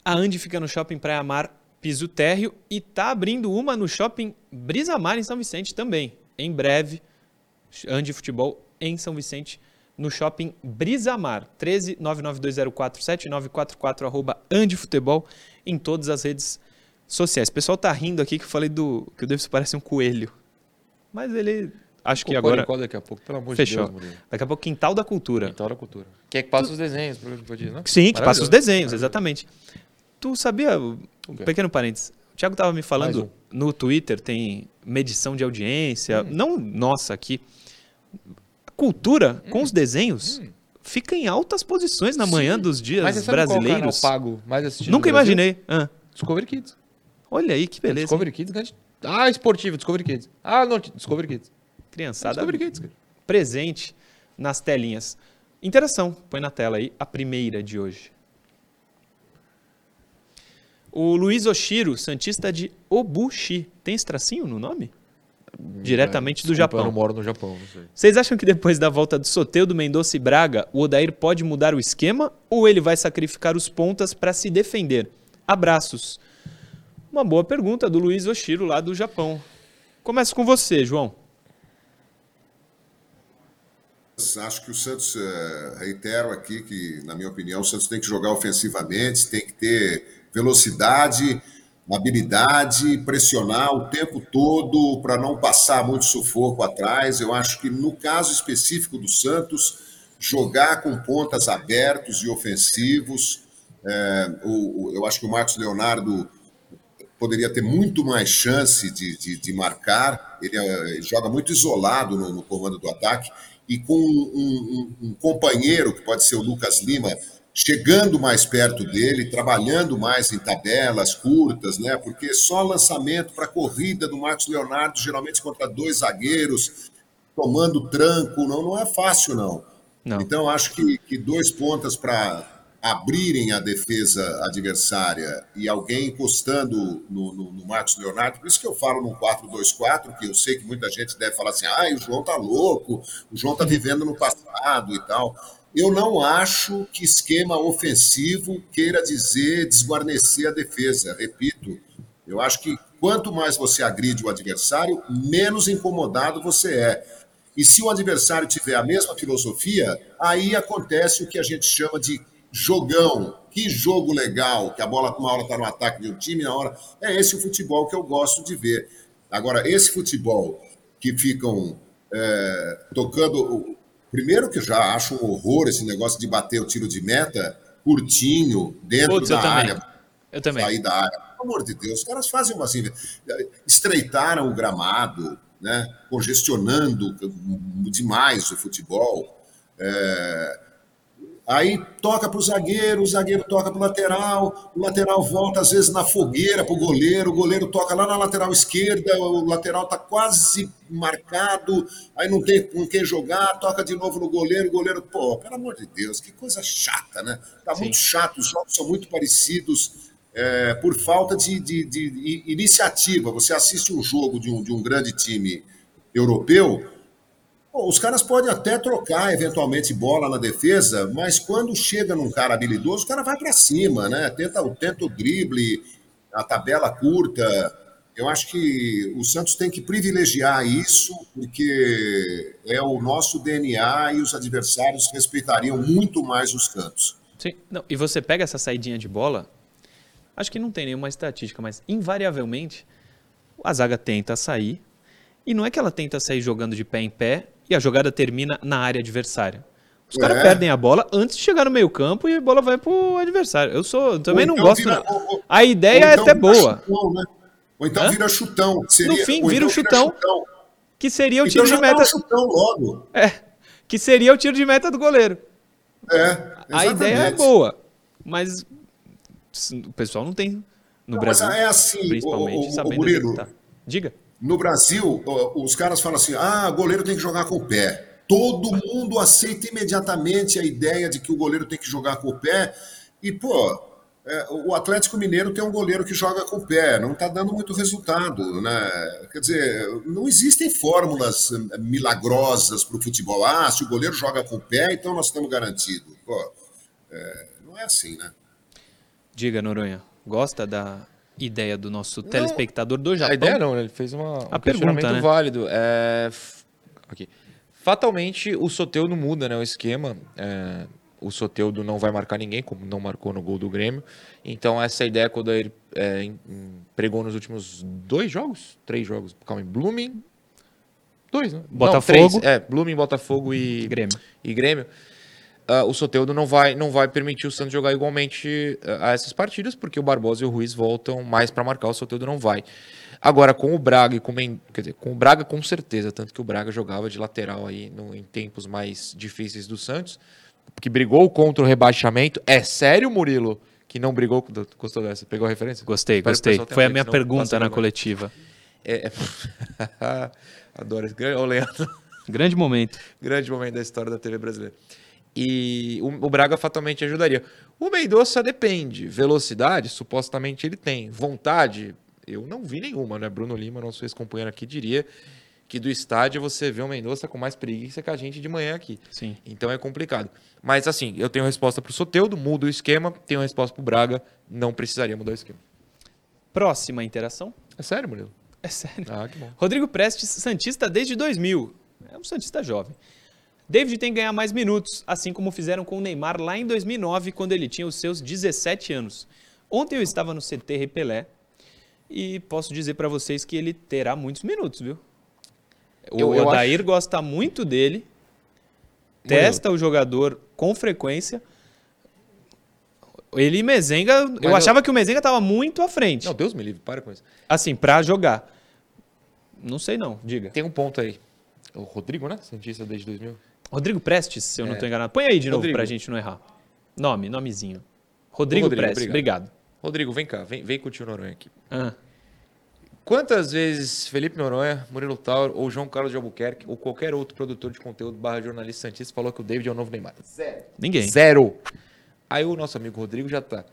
A Andy fica no Shopping Praia Mar Piso Térreo e tá abrindo uma no Shopping Brisa Mar em São Vicente também. Em breve, Andy Futebol em São Vicente no Shopping Brisa Mar. 13 99204 7944 arroba Andy Futebol em todas as redes sociais. O pessoal tá rindo aqui que eu falei do que o Davis parece um coelho. Mas ele acho que agora daqui a pouco, pelo amor fechou. de Deus, Murilo. Daqui a pouco quintal da cultura. Quintal da cultura. Que é que passa os desenhos, pro dia, né? Sim, que passa os desenhos, exatamente. Tu sabia, um pequeno parênteses, o Thiago tava me falando, um. no Twitter tem medição de audiência, Hum. não nossa aqui. A cultura Hum. com os desenhos fica em altas posições na manhã dos dias Mas qual brasileiros. canal pago mais assistido Nunca imaginei. Ah, Discovery Kids. olha aí, que beleza. hein? Discovery Kids ganha de- Ah, esportivo, Discovery Kids. Ah, não, Discovery Kids. Criançada presente nas telinhas. Interação, põe na tela aí a primeira de hoje. O Luiz Oshiro, Santista de Obushi. Tem esse tracinho no nome? Diretamente do Desculpa, Eu não Japão. moro no Japão, não sei. Vocês acham que depois da volta do Soteudo, Mendonça e Braga, o Odair pode mudar o esquema ou ele vai sacrificar os pontas para se defender? Abraços. Uma boa pergunta do Luiz Oshiro, lá do Japão. Começo com você, João. Acho que o Santos, eh, reitero aqui que, na minha opinião, o Santos tem que jogar ofensivamente, tem que ter velocidade, habilidade, pressionar o tempo todo para não passar muito sufoco atrás. Eu acho que no caso específico do Santos, jogar com pontas abertos e ofensivos. eh, o- eu acho que o Marcos Leonardo poderia ter muito mais chance de, de, de marcar. Ele, eh, ele joga muito isolado no, no comando do ataque e com um, um- um companheiro, que pode ser o Lucas Lima, chegando mais perto dele, trabalhando mais em tabelas curtas, né? Porque só lançamento para corrida do Marcos Leonardo, geralmente contra dois zagueiros, tomando tranco, não, não é fácil, não. Não. Então, acho que, que dois pontas para abrirem a defesa adversária e alguém encostando no, no, no Marcos Leonardo, por isso que eu falo no 4-2-4, que eu sei que muita gente deve falar assim, ah, o João tá louco, o João tá vivendo no passado e tal. Eu não acho que esquema ofensivo queira dizer desguarnecer a defesa, repito. Eu acho que quanto mais você agride o adversário, menos incomodado você é. E se o adversário tiver a mesma filosofia, aí acontece o que a gente chama de jogão. Que jogo legal, que a bola uma hora está no ataque de um time, na hora. É esse o futebol que eu gosto de ver. Agora, esse futebol que ficam é, tocando. Primeiro que eu já acho um horror esse negócio de bater o tiro de meta curtinho, dentro Putz, eu da também. área Eu também. sair da área. Pelo amor de Deus, os caras fazem uma assim, estreitaram o gramado, né? congestionando demais o futebol. É, Aí toca para o zagueiro, o zagueiro toca para o lateral, o lateral volta às vezes na fogueira para o goleiro, o goleiro toca lá na lateral esquerda, o lateral está quase marcado, aí não tem com quem jogar, toca de novo no goleiro, o goleiro, pô, pelo amor de Deus, que coisa chata, né? Tá muito chato, os jogos são muito parecidos. É, por falta de, de, de, iniciativa. Você assiste um jogo de um, de um grande time europeu, Bom, os caras podem até trocar eventualmente bola na defesa, mas quando chega num cara habilidoso, o cara vai para cima, né? Tenta, tenta o drible, a tabela curta. Eu acho que o Santos tem que privilegiar isso, porque é o nosso DNA e os adversários respeitariam muito mais os cantos. Sim, não, e você pega essa saidinha de bola, acho que não tem nenhuma estatística, mas invariavelmente a zaga tenta sair, e não é que ela tenta sair jogando de pé em pé e a jogada termina na área adversária. Os caras é. perdem a bola antes de chegar no meio campo e a bola vai pro adversário. Eu sou, também não então gosto. Vira, ou, a ideia é então até boa. Chutão, né? Ou então Hã? vira chutão. Seria, no fim, vira então o chutão, chutão, Que seria o então tiro de meta. chutão logo. É. Que seria o tiro de meta do goleiro. É. Exatamente. A ideia é boa. Mas o pessoal não tem. No não, Brasil. Mas é assim, principalmente, o, o, sabendo o Murilo, tá. Diga. No Brasil, os caras falam assim: ah, goleiro tem que jogar com o pé. Todo mundo aceita imediatamente a ideia de que o goleiro tem que jogar com o pé. E, pô, é, o Atlético Mineiro tem um goleiro que joga com o pé, não está dando muito resultado. Né? Quer dizer, não existem fórmulas eh, milagrosas para o futebol. Ah, se o goleiro joga com o pé, então nós estamos garantidos. Pô, é, não é assim, né? Diga, Noronha, gosta da ideia do nosso não, telespectador do Japão? A ideia não, ele fez uma, a um pergunta, né? válido. É, aqui. Fatalmente, o Soteudo muda né, o esquema. É, o Soteudo não vai marcar ninguém, como não marcou no gol do Grêmio. Então, essa ideia, quando ele é, pregou nos últimos dois jogos, três jogos, calma aí, Blooming, dois, né? Botafogo. Não, três, é, Blooming, Botafogo e Grêmio. E Grêmio uh, o Soteudo não vai, não vai permitir o Santos jogar igualmente uh, a essas partidas, porque o Barbosa e o Ruiz voltam mais para marcar, o Soteudo não vai. Agora, com o Braga e com, quer dizer, com o Braga com certeza, tanto que o Braga jogava de lateral aí no, em tempos mais difíceis do Santos, que brigou contra o rebaixamento. É sério, Murilo, que não brigou? Gostou dessa? Pegou a referência? Gostei, Espero gostei. Foi a minha pergunta na coletiva. É, é... Adoro esse grande, Leandro. Grande momento. Grande momento da história da TV brasileira. E o, o Braga fatalmente ajudaria. O Mendonça depende. Velocidade, supostamente ele tem. Vontade, eu não vi nenhuma, né? Bruno Lima, nosso ex-companheiro aqui, diria que do estádio você vê o Mendonça com mais preguiça que a gente de manhã aqui. Sim. Então é complicado. Mas assim, eu tenho resposta para o Soteudo, mudo o esquema, tenho resposta para o Braga, não precisaria mudar o esquema. Próxima interação. É sério, Murilo? É sério. Ah, que bom. Rodrigo Prestes, Santista desde 2000. É um Santista jovem. David tem que ganhar mais minutos, assim como fizeram com o Neymar lá em 2009, quando ele tinha os seus 17 anos. Ontem eu estava no CT Repelé e posso dizer para vocês que ele terá muitos minutos, viu? O eu, eu Odair acho... gosta muito dele, testa o jogador com frequência. Ele e Mezenga, Mas eu achava que o Mezenga estava muito à frente. Não, Deus me livre, para com isso. Assim, para jogar. Não sei não, diga. Tem um ponto aí. O Rodrigo, né? Cientista desde 2000. Rodrigo Prestes, se eu é. não estou enganado. Põe aí de Rodrigo. novo para a gente não errar. Nome, nomezinho. Rodrigo, Rodrigo Prestes, obrigado. obrigado. Rodrigo, vem cá, vem, vem com o tio Noronha aqui. Ah. Quantas vezes Felipe Noronha, Murilo Tauro ou João Carlos de Albuquerque ou qualquer outro produtor de conteúdo barra jornalista santista falou que o David é o novo Neymar? Zero. Ninguém. Zero. Aí o nosso amigo Rodrigo já tá.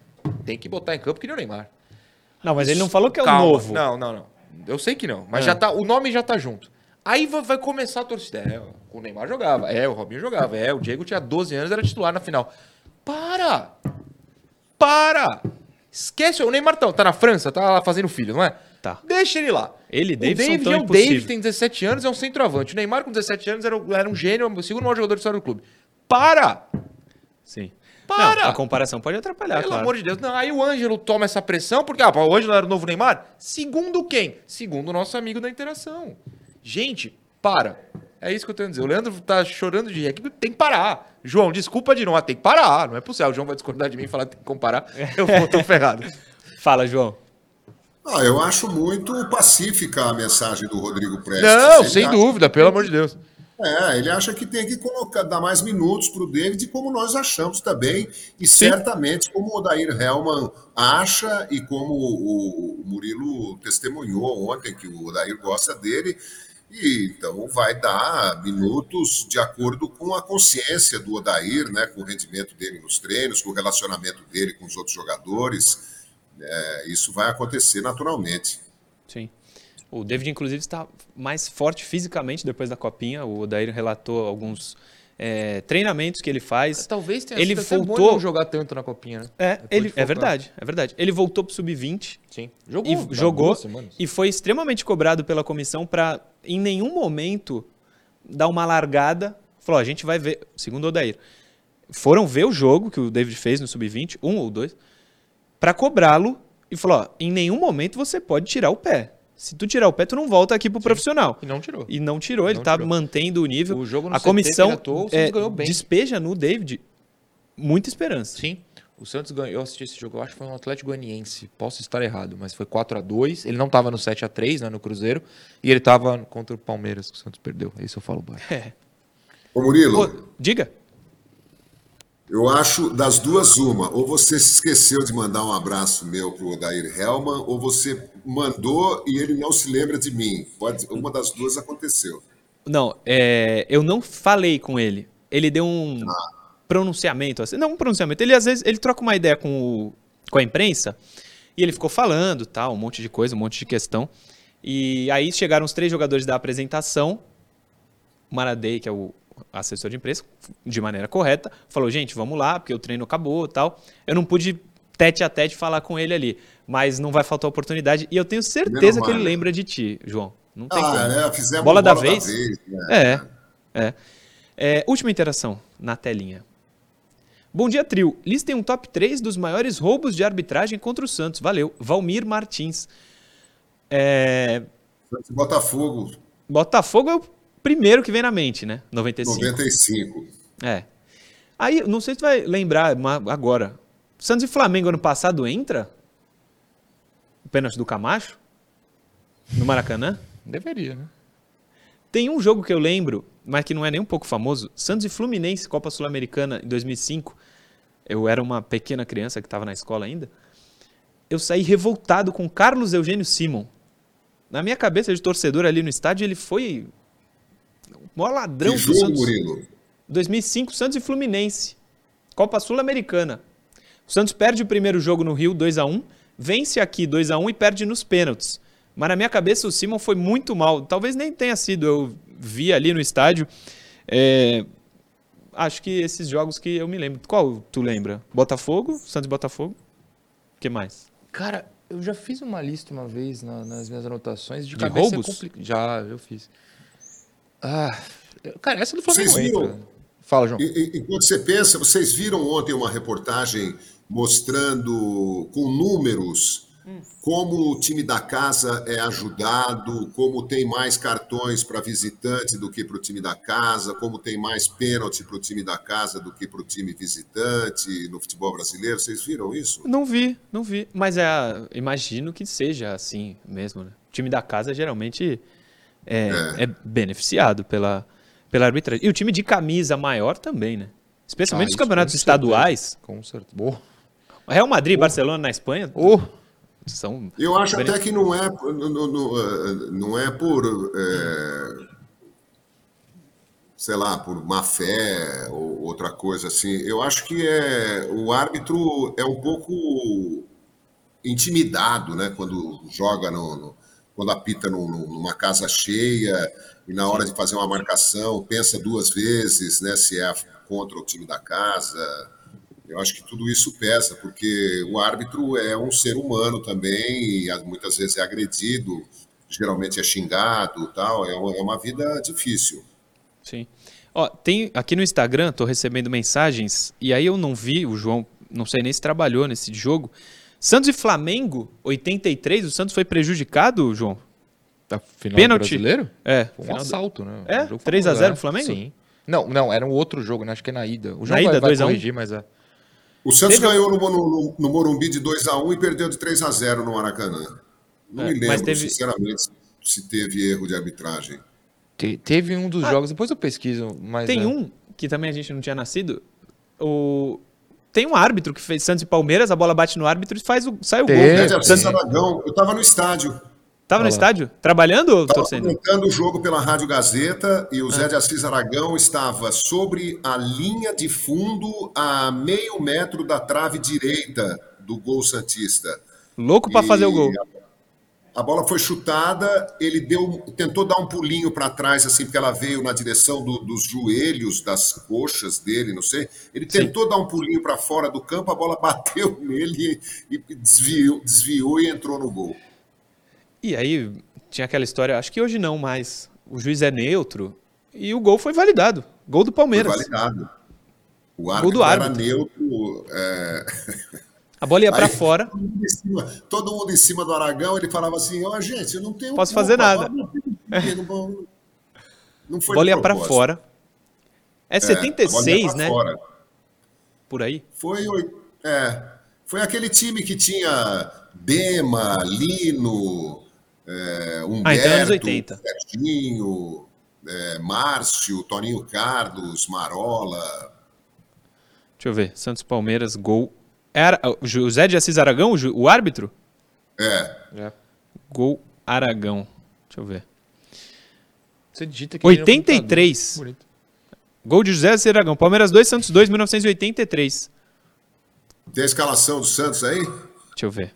Tem que botar em campo que nem o Neymar. Não, mas ele não falou que é o Calma. novo. Não, não, não. Eu sei que não. Mas é. já tá. O nome já tá junto. Aí vai começar a torcida. É, o Neymar jogava, é, o Robinho jogava, é, o Diego tinha 12 anos, era titular na final. Para! Para! Esquece, o Neymar tá, tá na França, tá lá fazendo filho, não é? Tá. Deixa ele lá. Ele, o Davidson, David, é o David tem 17 anos, é um centroavante. O Neymar com 17 anos era, era um gênio, o segundo maior jogador de história do clube. Para! Sim. Para! Não, a comparação pode atrapalhar, Pelo claro. amor de Deus. Não, aí o Ângelo toma essa pressão, porque ah, o Ângelo era o novo Neymar? Segundo quem? Segundo o nosso amigo da interação. Gente, para. É isso que eu tenho a dizer. O Leandro tá chorando de rir aqui, tem que parar. João, desculpa de novo, tem que parar. Não é possível. O João vai discordar de mim e falar que tem que comparar. Eu vou, tô ferrado. Fala, João. Ah, eu acho muito pacífica a mensagem do Rodrigo Prestes. Não, sem dúvida, pelo amor de Deus. É, ele acha que tem que colocar, dar mais minutos para o David, como nós achamos também, e certamente como o Odair Hellman acha e como o, o Murilo testemunhou ontem, que o Odair gosta dele, e então vai dar minutos de acordo com a consciência do Odair, né, com o rendimento dele nos treinos, com o relacionamento dele com os outros jogadores. É, isso vai acontecer naturalmente. Sim. O David, inclusive, está mais forte fisicamente depois da copinha. O Odair relatou alguns é, treinamentos que ele faz. Talvez tenha ele sido voltou... não jogar tanto na copinha, né? É, Depois ele, é verdade, é verdade. Ele voltou pro sub-20 Sim. Jogou. e jogou e foi extremamente cobrado pela comissão para em nenhum momento dar uma largada. Falou, "Ó, a gente vai ver, segundo o Odair, foram ver o jogo que o David fez no sub-20, um ou dois, para cobrá-lo e falou, ó, em nenhum momento você pode tirar o pé. Se tu tirar o pé, tu não volta aqui pro profissional. E não tirou. E não tirou, ele Não tá tirou. mantendo o nível. O jogo no a CT comissão é, Santos ganhou bem. despeja no David muita esperança. Sim. O Santos ganhou, eu assisti esse jogo, eu acho que foi um Atlético Goianiense. Posso estar errado, mas foi 4 a 2 Ele não estava no 7 a 3 né, no Cruzeiro, e ele estava contra o Palmeiras, que o Santos perdeu. É Isso eu falo baixo. É. Ô Murilo, Pô, diga. Eu acho das duas uma. Ou você se esqueceu de mandar um abraço meu pro Odair Hellman, ou você mandou e ele não se lembra de mim. Pode, uma das duas aconteceu. Não, é, eu não falei com ele. Ele deu um Ah. pronunciamento, assim, não um pronunciamento. Ele às vezes ele troca uma ideia com, o- com a imprensa e ele ficou falando, tal, um monte de coisa, um monte de questão. E aí chegaram os três jogadores da apresentação. O Maradei, que é o assessor de imprensa, de maneira correta, falou: gente, vamos lá, porque o treino acabou, tal. Eu não pude tete a tete falar com ele ali, mas não vai faltar oportunidade. E eu tenho certeza que ele lembra de ti, João. Não tem Ah, como. né? Fizemos Bola um da vez? né? É, é. É, Última interação na telinha. Bom dia, trio. Listem um top 3 dos maiores roubos de arbitragem contra o Santos. Valeu. Valmir Martins. É, Botafogo, Botafogo é o primeiro que vem na mente, né? 95. 95. É. Aí, não sei se tu vai lembrar ma- agora. Santos e Flamengo ano passado entra? O pênalti do Camacho? No Maracanã? Deveria, né? Tem um jogo que eu lembro, mas que não é nem um pouco famoso. Santos e Fluminense, Copa Sul-Americana, em 2005. Eu era uma pequena criança que estava na escola ainda. Eu saí revoltado com Carlos Eugênio Simon. Na minha cabeça de torcedor ali no estádio, ele foi o maior ladrão Que do jogo, Santos. Murilo? 2005, Santos e Fluminense. Copa Sul-Americana. O Santos perde o primeiro jogo no Rio 2 a 1 vence aqui 2 a 1 e perde nos pênaltis. Mas na minha cabeça o Simon foi muito mal. Talvez nem tenha sido. Eu vi ali no estádio. É, Acho que esses jogos que eu me lembro. Qual tu lembra? Botafogo? Santos e Botafogo? O que mais? Cara, eu já fiz uma lista uma vez na- nas minhas anotações de, De cabeça é roubos? compli- Já, eu fiz. Ah, cara, essa do Flamengo Vocês viram? entra. Fala, João. Enquanto você pensa, vocês viram ontem uma reportagem mostrando com números como o time da casa é ajudado, como tem mais cartões para visitante do que para o time da casa, como tem mais pênalti para o time da casa do que para o time visitante no futebol brasileiro. Vocês viram isso? Não vi, não vi. Mas é, imagino que seja assim mesmo. Né? O time da casa geralmente é, é beneficiado pela, pela arbitragem. E o time de camisa maior também, né? Especialmente Ah, os campeonatos com estaduais. Com certeza. Real Madrid Barcelona na Espanha Oh, são. Eu acho até que não é, não, não- não é por, é, sei lá, por má fé ou outra coisa assim. Eu acho que é, o árbitro é um pouco intimidado, né, quando joga no, no- quando apita num- num- numa casa cheia e na hora de fazer uma marcação pensa duas vezes, né, se é contra o time da casa. Eu acho que tudo isso pesa, porque o árbitro é um ser humano também, e muitas vezes é agredido, geralmente é xingado, tal. É uma, é uma vida difícil. Sim. Ó, tem aqui no Instagram, tô recebendo mensagens, e aí eu não vi, o João, não sei nem se trabalhou nesse jogo. Santos e Flamengo, 83, o Santos foi prejudicado, João? a final Pênalti. do brasileiro? É. Foi um final assalto, né? É? Um jogo 3 a famoso, 0 é. pro Flamengo? Sim. Não, não, era um outro jogo, né? Acho que é na ida. O Na jogo ida, vai, vai 2 a 1? corrigir, mas é. O Santos Teve- ganhou no, no- no Morumbi de 2 a 1 e perdeu de 3 a 0 no Maracanã. Não É, me lembro, teve- sinceramente, se teve erro de arbitragem. Te- teve um dos jogos, depois eu pesquiso, mas. Tem é. um que também a gente não tinha nascido. O... Tem um árbitro que fez Santos e Palmeiras, a bola bate no árbitro e faz o... sai o gol. Teve. Grande É, Assis sim. Aragão, eu estava no estádio. Tava no estádio? Trabalhando ou Estava torcendo? comentando o jogo pela Rádio Gazeta e o Ah. Zé de Assis Aragão estava sobre a linha de fundo a meio metro da trave direita do gol Santista. Louco pra E fazer o gol. A bola foi chutada, ele deu, tentou dar um pulinho para trás, assim, porque ela veio na direção do- dos joelhos, das coxas dele, não sei. Ele tentou dar um pulinho para fora do campo, a bola bateu nele e, e desviou, desviou e entrou no gol. E aí tinha aquela história, acho que hoje não mais. O juiz é neutro e o gol foi validado. Gol do Foi Palmeiras. validado. O Gol árbitro do era árbitro. neutro. é, A bola ia pra Aí- fora. todo mundo em cima- todo mundo em cima do Aragão, ele falava assim: Ó, gente, eu não tenho. Posso culpa, fazer nada." Não, não, não A foi bola ia pra propósito. fora. É É, a bola ia 76, pra né? fora. Por aí. Foi, oi- é, foi aquele time que tinha Dema, Lino, é, Humberto, Ah, então anos 80. Serginho, é, Márcio, Toninho Carlos, Marola. Deixa eu ver. Santos Palmeiras, gol. Era o José de Assis Aragão, o, árbitro? É, É. Gol Aragão. Deixa eu ver. Você digita aqui no 83. computador. Bonito. Gol de José de Assis Aragão. Palmeiras 2, Santos 2, 1983. tem a escalação do Santos aí? Deixa eu ver.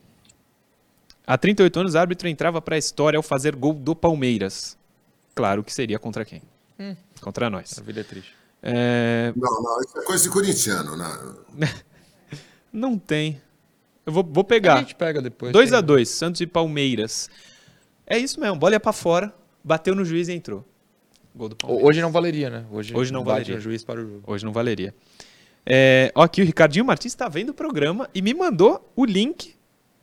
Há 38 anos, o árbitro entrava para a história ao fazer gol do Palmeiras. Claro que seria contra quem? Contra nós. A vida é triste. É, Não, não, isso é coisa de corintiano. Não. Não tem. Eu vou, vou A pegar. gente pega depois. 2 tem- a 2 Santos e Palmeiras. É isso mesmo. Bola ia pra fora, bateu no juiz e entrou. Gol do Palmeiras. Hoje não valeria, né? Hoje, Hoje não valeria. no juiz para o jogo. Hoje não valeria. É, ó, aqui o Ricardinho Martins está vendo o programa e me mandou o link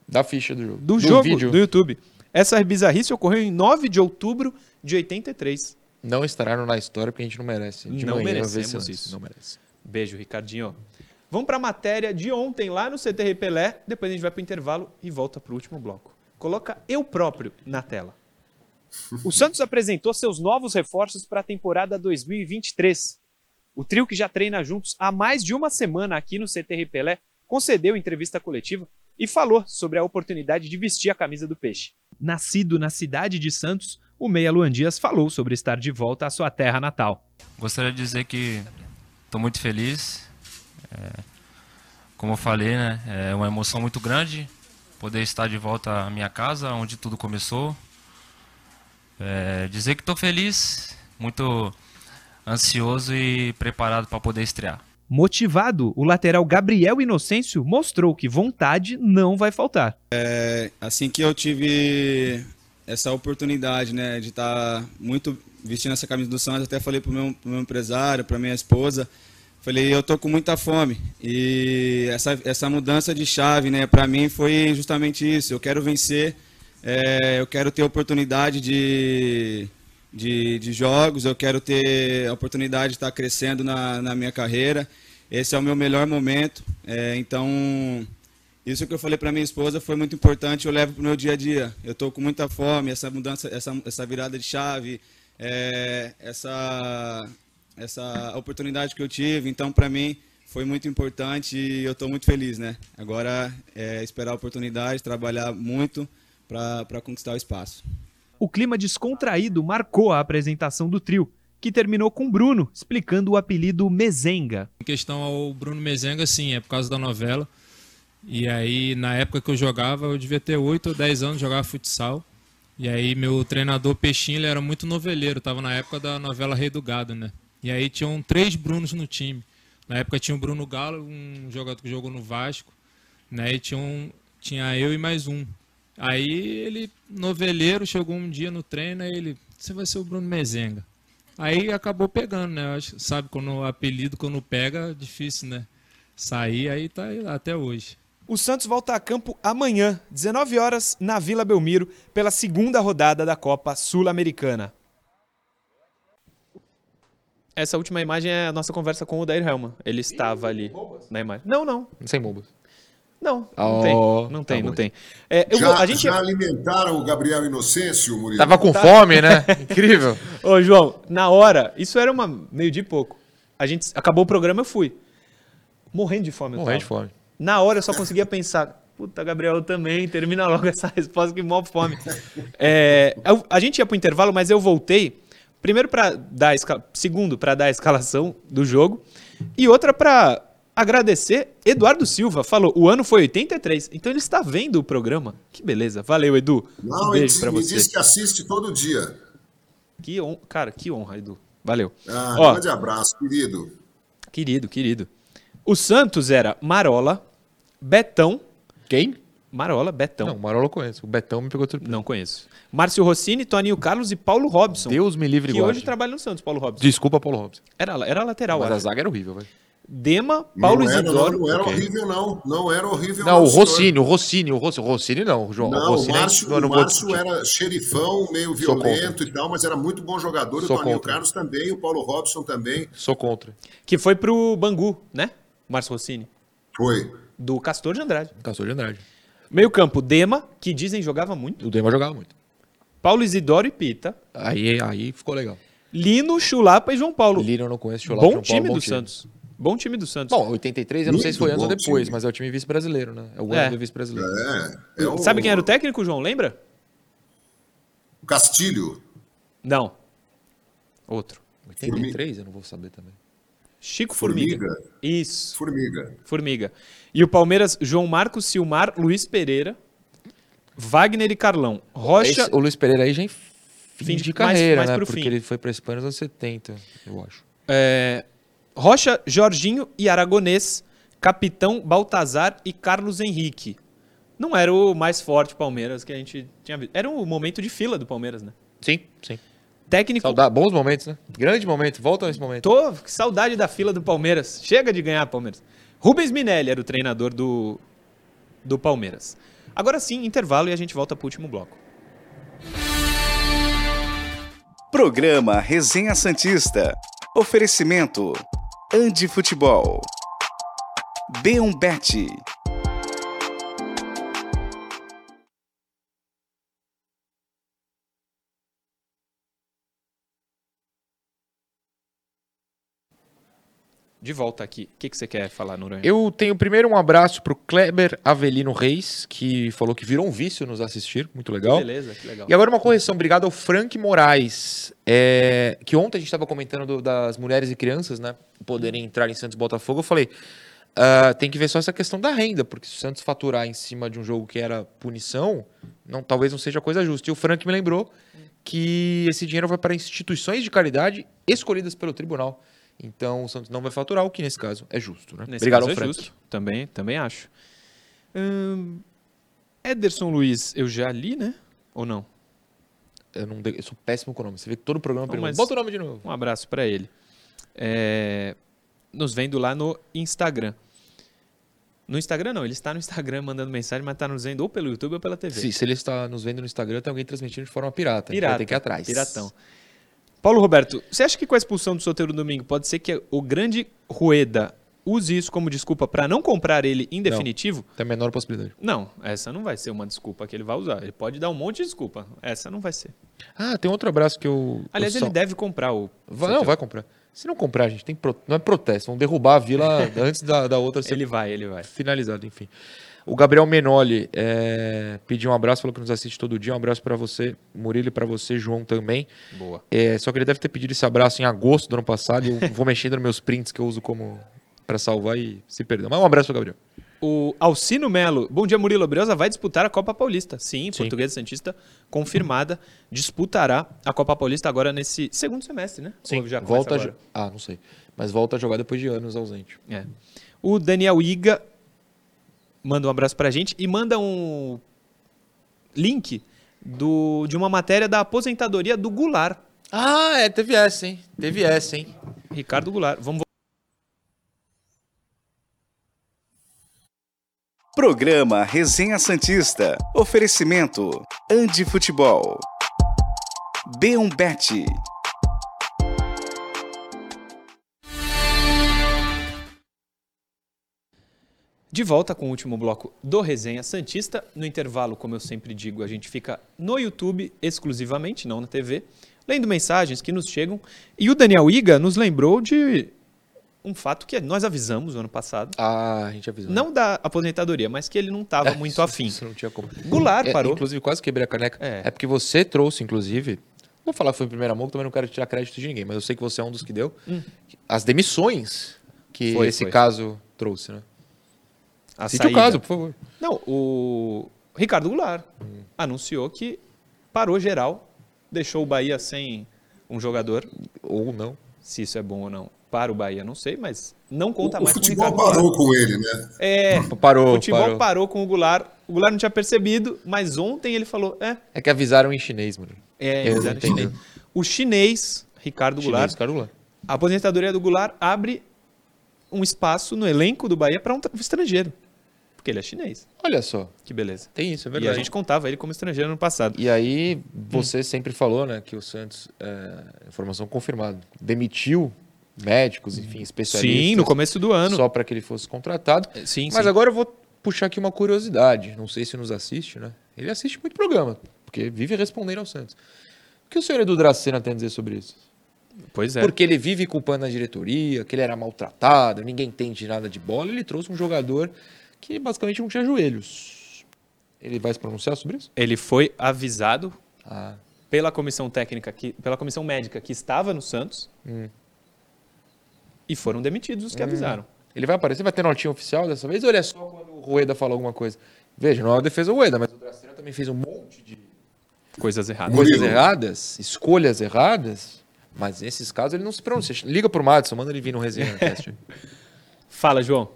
Da ficha do jogo. do, jogo vídeo. do YouTube. Essa bizarrice ocorreu em 9 de outubro de 83. Não estará no na história porque a gente não merece. De Não manhã, merecemos isso. Não merece. Beijo, Ricardinho. Vamos para a matéria de ontem lá no CTR Pelé. Depois a gente vai para o intervalo e volta para o último bloco. Coloca eu próprio na tela. O Santos apresentou seus novos reforços para a temporada 2023. O trio que já treina juntos há mais de uma semana aqui no CTR Pelé concedeu entrevista coletiva e falou sobre a oportunidade de vestir a camisa do Peixe. Nascido na cidade de Santos, o Meia Luan Dias falou sobre estar de volta à sua terra natal. Gostaria de dizer que estou muito feliz. É, como eu falei, né, é uma emoção muito grande poder estar de volta à minha casa, onde tudo começou. É, dizer que estou feliz, muito ansioso e preparado para poder estrear. Motivado, o lateral Gabriel Inocêncio mostrou que vontade não vai faltar. assim que eu tive essa oportunidade, né, de estar muito vestindo essa camisa do Santos, até falei pro meu, pro meu empresário, para minha esposa, falei, eu tô com muita fome. E essa, essa mudança de chave, né, para mim foi justamente isso. Eu quero vencer, é, eu quero ter oportunidade de, de, de jogos, eu quero ter a oportunidade de estar crescendo na, na minha carreira. Esse é o meu melhor momento. É, então, isso que eu falei para minha esposa foi muito importante, eu levo para o meu dia a dia. Eu estou com muita fome, essa mudança, essa, essa virada de chave, é, essa, essa oportunidade que eu tive. Então, para mim, foi muito importante e eu estou muito feliz, né? Agora é esperar a oportunidade, trabalhar muito para conquistar o espaço. O clima descontraído marcou a apresentação do trio, que terminou com Bruno explicando o apelido Mezenga. Em questão ao Bruno Mezenga, sim, é por causa da novela. E aí, na época que eu jogava, eu devia ter 8 ou 10 anos, jogava futsal. E aí, meu treinador Peixinho, ele era muito noveleiro, tava na época da novela Rei do Gado, né? E aí, tinham três Brunos no time. Na época tinha o Bruno Galo, um jogador que jogou no Vasco, né? E tinha, um, tinha eu e mais um. Aí, ele, noveleiro, chegou um dia no treino, aí ele, você vai ser o Bruno Mezenga. Aí acabou pegando, né? Sabe, quando o apelido, quando pega, é difícil, né? Sair, aí tá aí até hoje. O Santos volta a campo amanhã, 19 horas, na Vila Belmiro, pela segunda rodada da Copa Sul-Americana. Essa última imagem é a nossa conversa com o Dair Helman. Ele estava ali na imagem. Não, não. Sem bobas. Não, não Oh, tem. Não tá tem, bom. não tem. É, eu Já, a gente já alimentaram o Gabriel Inocêncio, Murilo? Tava com fome, né? Incrível. Ô, João, na hora, isso era uma meio de pouco. A gente acabou o programa, eu fui. Morrendo de fome. Morrendo de fome. Na hora eu só conseguia pensar, puta, Gabriel, eu também, termina logo essa resposta que mó fome. É, eu- a gente ia pro intervalo, mas eu voltei. Primeiro para dar segundo para dar a escalação do jogo e outra para agradecer Eduardo Silva. Falou, o ano foi 83, então ele está vendo o programa. Que beleza. Valeu, Edu. Não, um ele beijo disse- para você. disse que assiste todo dia. Que hon... Cara, que honra, Edu. Valeu. Ah, Ó, grande abraço, querido. Querido, querido. O Santos era Marola, Betão. Quem? Marola, Betão. Não, o Marola eu conheço. O Betão me pegou tudo. Não conheço. Márcio Rossini, Toninho Carlos e Paulo Robson. Deus me livre e que hoje trabalha no Santos, Paulo Robson. Desculpa, Paulo Robson. Era, era lateral, Mas a acho. zaga era horrível, velho. Dema, Paulo não era, Isidoro. não, não era ok. horrível, não. Não era horrível, Não, o senhor. Rossini, o Rossini, o Rossini, o Rossini não, João. Não, o o Rossini Márcio, eu não o Márcio era xerifão, meio violento e tal, mas era muito bom jogador. Sou o Toninho contra. Carlos também, o Paulo Robson também. Sou contra. Que foi pro Bangu, né? Márcio Rossini. Foi. Do Castor de Andrade. Castor de Andrade. Meio campo, Dema, que dizem jogava muito. O Dema jogava muito. Paulo Isidoro e Pita. Aí, aí ficou legal. Lino, Chulapa e João Paulo. Lira eu não conheço, Chulapa, bom João Paulo, time bom do time. Santos. Bom time do Santos. Bom, 83 eu não sei se foi antes ou bom depois, time. mas é o time vice-brasileiro, né? É o ano É. do vice-brasileiro. É, é o- Sabe quem era o técnico, João? Lembra? Castilho. Não. Outro. 83 eu não vou saber também. Chico Formiga. Formiga. Isso, Formiga. Formiga. E o Palmeiras, João Marcos, Silmar, Luiz Pereira, Wagner e Carlão. Rocha. Esse- o Luiz Pereira aí já em fim, Fim de- de mais- carreira, mais né? pro Porque fim. ele foi pra Espanha nos anos 70, eu acho. é, Rocha, Jorginho e Aragonês. Capitão Baltazar e Carlos Henrique. Não era o mais forte Palmeiras que a gente tinha visto. Era um momento de fila do Palmeiras, né? Sim, sim. Técnico. Saudade, bons momentos, né? Grande momento, volta nesse momento. Tô que saudade da fila do Palmeiras. Chega de ganhar, Palmeiras. Rubens Minelli era o treinador do, do Palmeiras. Agora sim, intervalo e a gente volta pro último bloco. Programa Resenha Santista. Oferecimento. Andi Futebol. B1 De volta aqui. O que, que você quer falar, Noronha? Eu tenho primeiro um abraço pro Kleber Avelino Reis, que falou que virou um vício nos assistir. Muito legal. Beleza, que legal. E agora uma correção, obrigado ao Frank Moraes, é, que ontem a gente estava comentando do- das mulheres e crianças, né, poderem entrar em Santos Botafogo, eu falei, ah, tem que ver só essa questão da renda, porque se o Santos faturar em cima de um jogo que era punição, não, talvez não seja coisa justa. E o Frank me lembrou que esse dinheiro vai para instituições de caridade escolhidas pelo tribunal. Então o Santos não vai faturar, o que nesse caso é justo, né? Nesse obrigado caso ao é Frank. justo. Também, também acho. Hum, Ederson Luiz, eu já li, né? Ou não? Eu, não, eu sou péssimo com o nome. Você vê que todo o programa Não, pergunta, bota o nome de novo. Um abraço pra ele. É, Nos vendo lá no Instagram. No Instagram não, ele está no Instagram mandando mensagem, mas está nos vendo ou pelo YouTube ou pela TV. Se, se ele está nos vendo no Instagram, tem alguém transmitindo de forma pirata. Pirata. Vai ter que ir atrás. Piratão. Paulo Roberto, você acha que com a expulsão do Soteiro Domingo pode ser que o grande Rueda use isso como desculpa para não comprar ele em definitivo? Tem a menor possibilidade. Não. essa não vai ser uma desculpa que ele vai usar. Ele pode dar um monte de desculpa. Essa não vai ser. Ah, tem outro abraço que eu. Aliás, eu ele só- deve comprar o. Vai- não, vai comprar. Se não comprar, gente, tem pro- não é protesto. Vão derrubar a vila antes da, da outra ser Ele vai, ele vai. finalizada, enfim. O Gabriel Menoli é, pediu um abraço, falou que nos assiste todo dia. Um abraço pra você, Murilo, e pra você, João, também. Boa. É, só que ele deve ter pedido esse abraço em agosto do ano passado. E eu vou mexendo nos meus prints que eu uso como pra salvar e se perdeu. Mas um abraço pro Gabriel. O Alcino Melo. Bom dia, Murilo Briosa vai disputar a Copa Paulista. Sim, Portuguesa Santista confirmada. Disputará a Copa Paulista agora nesse segundo semestre, né? Ou já volta a Ah, não sei. Mas volta a jogar depois de anos ausente. É. O Daniel Iga manda um abraço pra gente e manda um link do, de uma matéria da aposentadoria do Goulart. Ah, é, teve essa, hein? Teve essa, hein? Ricardo Goulart. Vamos Programa Resenha Santista. Oferecimento. Andi Futebol. B1 De volta com o último bloco do Resenha Santista. No intervalo, como eu sempre digo, a gente fica no YouTube exclusivamente, não na TV, lendo mensagens que nos chegam. E o Daniel Iga nos lembrou de um fato que nós avisamos no ano passado. Ah, a gente avisou. Não da aposentadoria, mas que ele não estava muito Isso- afim. Isso não tinha como. Goulart É, parou. Inclusive, quase quebrei a caneca. É. É. porque você trouxe, inclusive. Vou falar que foi em primeira mão, que também não quero tirar crédito de ninguém, mas eu sei que você é um dos que deu. As demissões que Hum. Foi, esse foi. caso trouxe, né? A Cite o saída. caso, por favor. Não, o Ricardo Goulart anunciou que parou geral, deixou o Bahia sem um jogador. Ou não. Se isso é bom ou não, para o Bahia, não sei, mas não O, conta o mais com o futebol Ricardo Goulart. parou com ele, né? É, Parou, o futebol parou. parou com o Goulart. O Goulart não tinha percebido, mas ontem ele falou: é, É que avisaram em chinês, mano. é, Eu exato, entendo. chinês. O chinês, Ricardo Goulart, Chinês, Goulart. a aposentadoria do Goulart abre um espaço no elenco do Bahia para um tra- estrangeiro. Porque ele é chinês. Olha só, Que beleza. tem isso, é E verdade. a gente contava ele como estrangeiro no passado. E aí, você sempre falou, né, que o Santos, é, informação confirmada, demitiu médicos, enfim, especialistas. Sim, no começo do ano. Só para que ele fosse contratado. Sim, Mas sim. agora eu vou puxar aqui uma curiosidade. Não sei se nos assiste, né? Ele assiste muito programa, porque vive respondendo ao Santos. O que o senhor Edu Dracena tem a dizer sobre isso? Pois é. Porque ele vive culpando a diretoria, que ele era maltratado, ninguém entende nada de bola. Ele trouxe um jogador que basicamente não tinha joelhos. Ele vai se pronunciar sobre isso? Ele foi avisado Ah, pela comissão técnica, que, pela comissão médica que estava no Santos. Hum. E foram demitidos os que avisaram. Ele vai aparecer, vai ter notinha oficial dessa vez ou ele é só quando o Rueda fala alguma coisa? Veja, não é uma defesa do Rueda, mas o Dracena também fez um monte de Coisas erradas. Coisas erradas, escolhas erradas, mas nesses casos ele não se pronuncia. Liga pro Madison, manda ele vir no resenha teste. Fala, João.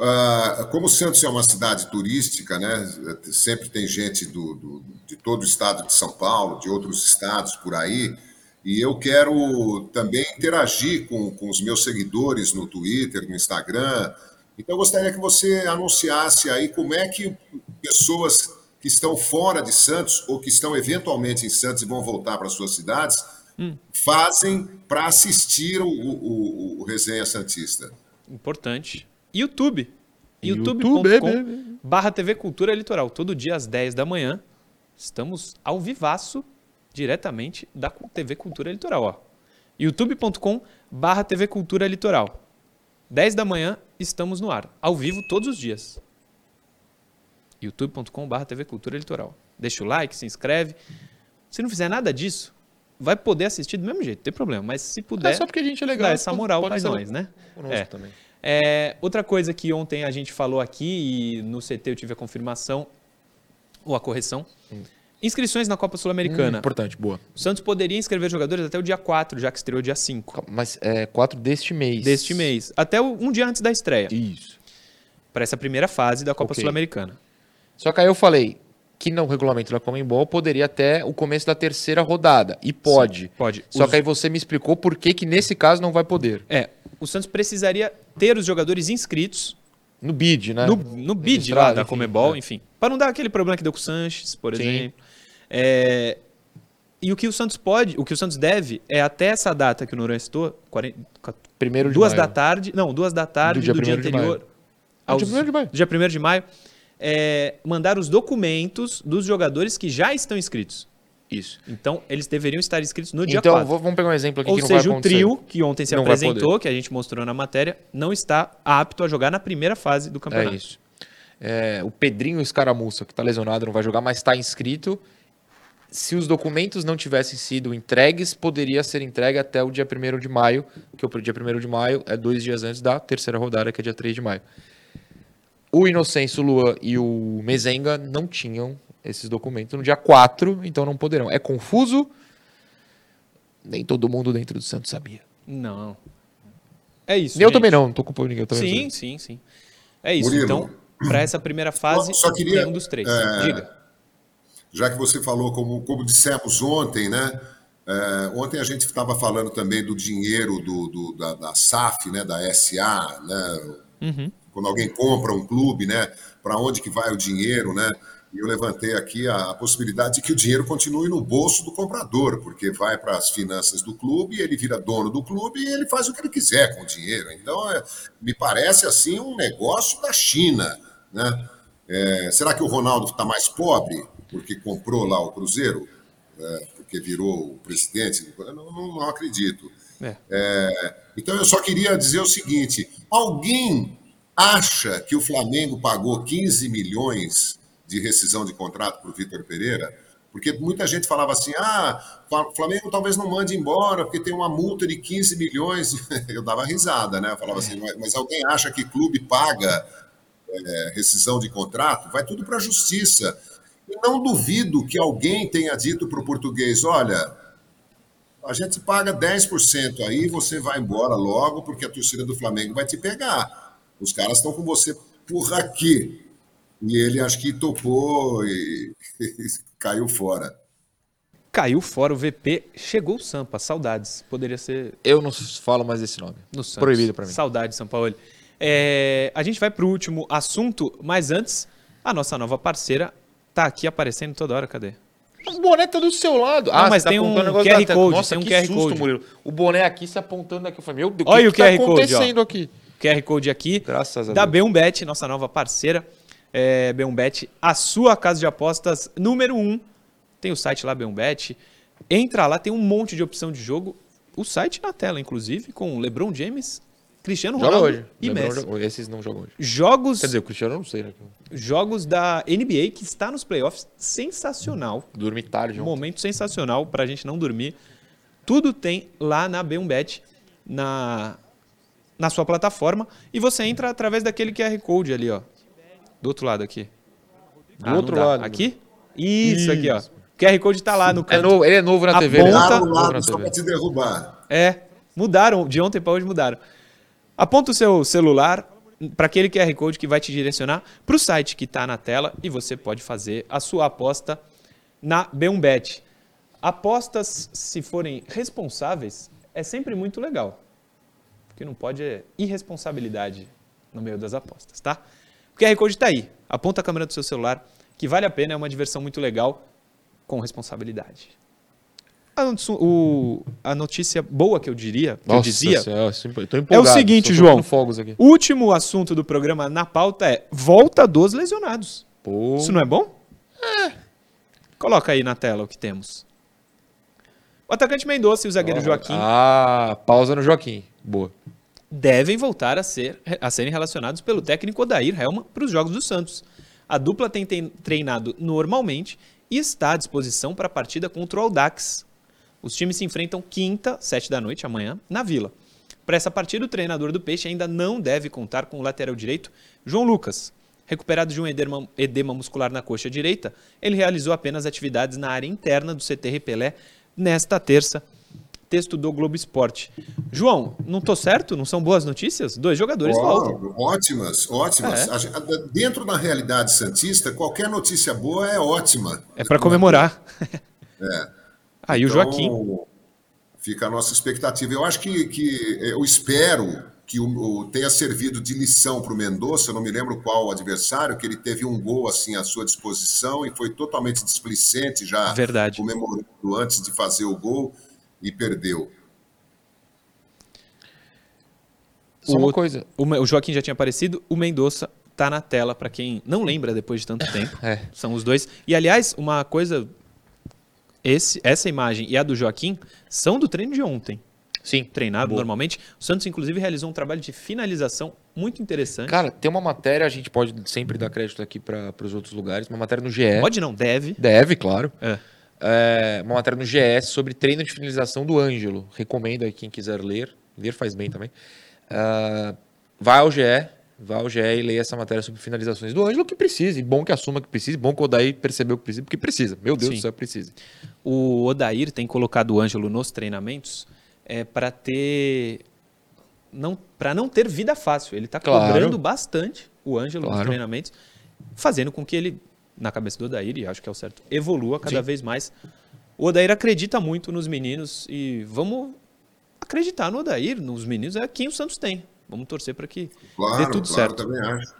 Ah, como Santos é uma cidade turística, né? Sempre tem gente do, do- de todo o estado de São Paulo, de outros estados por aí. E eu quero também interagir com, com os meus seguidores no Twitter, no Instagram. Então, eu gostaria que você anunciasse aí como é que pessoas que estão fora de Santos ou que estão eventualmente em Santos e vão voltar para suas cidades fazem para assistir o, o, o Resenha Santista. Importante. YouTube. YouTube, youtube.com barra TV Cultura Litoral. Todo dia às 10 da manhã. Estamos ao vivaço, diretamente da TV Cultura Litoral. Ó. youtube.com barra TV Cultura Litoral. 10 da manhã, estamos no ar. Ao vivo todos os dias. youtube.com barra TV Cultura Litoral. Deixa o like, se inscreve. Se não fizer nada disso, vai poder assistir do mesmo jeito, não tem problema. Mas se puder, É só porque a gente é legal. dá essa moral pra nós, né? É. também. É, outra coisa que ontem a gente falou aqui e no CT eu tive a confirmação, ou a correção. Inscrições na Copa Hum, Sul-Americana. importante, boa. O Santos poderia inscrever jogadores até o dia 4, já que estreou dia 5 Mas é 4 deste mês. deste mês. Até o- um dia antes da estreia. Isso. Para essa primeira fase da Copa Ok. Sul-Americana. Só que aí eu falei que no regulamento da Comembol poderia até o começo da terceira rodada. E pode. Pode. Só Os- que aí você me explicou por que, que nesse caso não vai poder. É, o Santos precisaria ter os jogadores inscritos No bid, né? no, no bid lá da enfim, Comebol, é. enfim. Para não dar aquele problema que deu com o Sanches, por Sim. exemplo. É, e o que o Santos pode, o que o Santos deve é até essa data que o Noronha citou, 40, Primeiro de duas maio. da tarde, não, duas da tarde Do dia do dia 1º de anterior. aos- dia 1º de maio. dia 1º de maio, é, mandar os documentos dos jogadores que já estão inscritos. Isso. Então, eles deveriam estar inscritos no dia Então, 4. vou- vamos pegar um exemplo aqui Ou que não vai seja, o acontecer. trio, que ontem se Não vai apresentou, que a gente mostrou na matéria, não está apto a jogar na primeira fase do É campeonato. isso. É, o Pedrinho Escaramuça, que está lesionado, não vai jogar, mas está inscrito. Se os documentos não tivessem sido entregues, poderia ser entregue até o dia 1 de maio, que o dia 1 de maio é dois dias antes da terceira rodada, que é dia 3 de maio. O Inocêncio, o Luan e o Mezenga não tinham esses documentos no dia 4, então não poderão. É confuso? Nem todo mundo dentro do Santos sabia. Não. É isso. eu gente. também não, não tô culpando ninguém. eu também Sim, não sim, sim. É isso. Murilo. Então, para essa primeira fase, Só queria, tem um dos três. é, Diga. já que você falou, como, como dissemos ontem, né? é, ontem a gente estava falando também do dinheiro do, do- da, da SAF, né? Da SA, né? Uhum. Quando alguém compra um clube, né? Para onde que vai o dinheiro, né? E eu levantei aqui a, a possibilidade de que o dinheiro continue no bolso do comprador, porque vai para as finanças do clube, ele vira dono do clube e ele faz o que ele quiser com o dinheiro. Então, é, me parece assim um negócio da China. Né? É, será que o Ronaldo está mais pobre porque comprou lá o Cruzeiro? É, porque virou o presidente? Não, não, não acredito. É. É, então, eu só queria dizer o seguinte: alguém acha que o Flamengo pagou 15 milhões de rescisão de contrato para o Vitor Pereira? Porque muita gente falava assim: ah, Flamengo talvez não mande embora, porque tem uma multa de 15 milhões. Eu dava risada, né? Eu falava assim: mas, mas alguém acha que clube paga é, rescisão de contrato? Vai tudo para a justiça. E não duvido que alguém tenha dito para o português: olha, a gente paga 10% aí, você vai embora logo, porque a torcida do Flamengo vai te pegar. Os caras estão com você por aqui. E ele acho que topou e, caiu fora. Caiu fora o VP, chegou o Sampa, saudades. Poderia ser. Eu não falo mais esse nome. No Santos. Proibido para mim. Saudades, São Paulo. É, a gente vai para o último assunto, mas antes, a nossa nova parceira tá aqui aparecendo toda hora. Cadê? O boné tá do seu lado. Não, mas você tá tem um o negócio QR da. Code, Nossa, tem um que QR susto, Code. Murilo. O boné aqui se apontando aqui. Eu falei, meu Deus, Olha o o que, que QR tá Code, ó. acontecendo aqui? QR Code aqui. Graças a da Deus. B1Bet, nossa nova parceira. É, B1Bet, a sua casa de apostas número 1. Um. Tem o site lá, B1Bet. Entra lá, tem um monte de opção de jogo. O site na tela, inclusive, com LeBron James, Cristiano Joga Ronaldo hoje. e Lebron Messi. joga- Esses não jogam hoje. Jogos, Quer dizer, o Cristiano eu não sei, né? jogos da NBA que está nos playoffs. Sensacional. Dormi tarde Um momento sensacional pra gente não dormir. Tudo tem lá na B1Bet, na, na sua plataforma. E você entra através daquele QR Code ali, ó. Do outro lado aqui. Do não outro lado. Aqui? Isso, aqui, ó. O QR Code tá lá no É canto. novo, ele é novo na A TV. né? ponta- Lá no lado só TV. para te derrubar. É, mudaram. De ontem pra hoje mudaram. Aponta o seu celular para aquele QR Code que vai te direcionar para o site que está na tela e você pode fazer a sua aposta na B1Bet. Apostas, se forem responsáveis, é sempre muito legal. O que não pode é irresponsabilidade no meio das apostas, tá? O QR Code está aí. Aponta a câmera do seu celular, que vale a pena, é uma diversão muito legal, com responsabilidade. A, notícia- o- a notícia boa que eu diria, que eu Nossa dizia, Senhora, eu tô empolgado, seguinte, João. o último assunto do programa na pauta é volta dos lesionados. Pô, Isso não é bom? Coloca aí na tela o que temos. O atacante Mendonça e o zagueiro Joaquim Ah, pausa no Joaquim. Boa. Devem voltar a, ser, a serem relacionados pelo técnico Odair Helman para os Jogos do Santos. A dupla tem treinado normalmente e está à disposição para a partida contra o Audax. Os times se enfrentam quinta, sete da noite, amanhã, na Vila. Para essa partida, o treinador do Peixe ainda não deve contar com o lateral direito, João Lucas. Recuperado de um edema, edema muscular na coxa direita, ele realizou apenas atividades na área interna do CT Pelé nesta terça. Texto do Globo Esporte. João, não tô certo? Não são boas notícias? Dois jogadores voltam. Ó, ótimas, ótimas. É. Dentro da realidade santista, qualquer notícia boa é ótima. É para comemorar. É. Aí o Então, Joaquim. Fica a nossa expectativa. Eu acho que, que eu espero que o, o- tenha servido de lição para o Mendonça, não me lembro qual o adversário, que ele teve um gol assim à sua disposição e foi totalmente displicente já Verdade. comemorando antes de fazer o gol e perdeu. Só O uma outro- coisa. O Joaquim já tinha aparecido, o Mendonça tá na tela para quem não lembra depois de tanto tempo. É. São os dois. E aliás, uma coisa esse, essa imagem e a do Joaquim são do treino de ontem. Sim. Treinado Boa. normalmente. O Santos inclusive realizou um trabalho de finalização muito interessante. Cara, tem uma matéria, a gente pode sempre dar crédito aqui para os outros lugares, uma matéria no GE. Pode não, deve. Deve, claro. É. É, uma matéria no GE sobre treino de finalização do Ângelo. Recomendo aí quem quiser ler. Ler faz bem também. Ah, vai ao GE, vai ao GE e leia essa matéria sobre finalizações do Ângelo, que precisa. E bom que assuma que precisa. Bom que o Odaí percebeu que precisa, porque precisa. Meu Deus Sim. do céu, precisa. O Odair tem colocado o Ângelo nos treinamentos é, para ter. Não, para não ter vida fácil. Ele está Claro. cobrando bastante o Ângelo nos Claro. treinamentos, fazendo com que ele, na cabeça do Odair, e acho que é o certo, evolua cada Sim. vez mais. O Odair acredita muito nos meninos e vamos acreditar no Odair, nos meninos, é quem o Santos tem. Vamos torcer para que Claro, dê tudo claro, certo. também acho.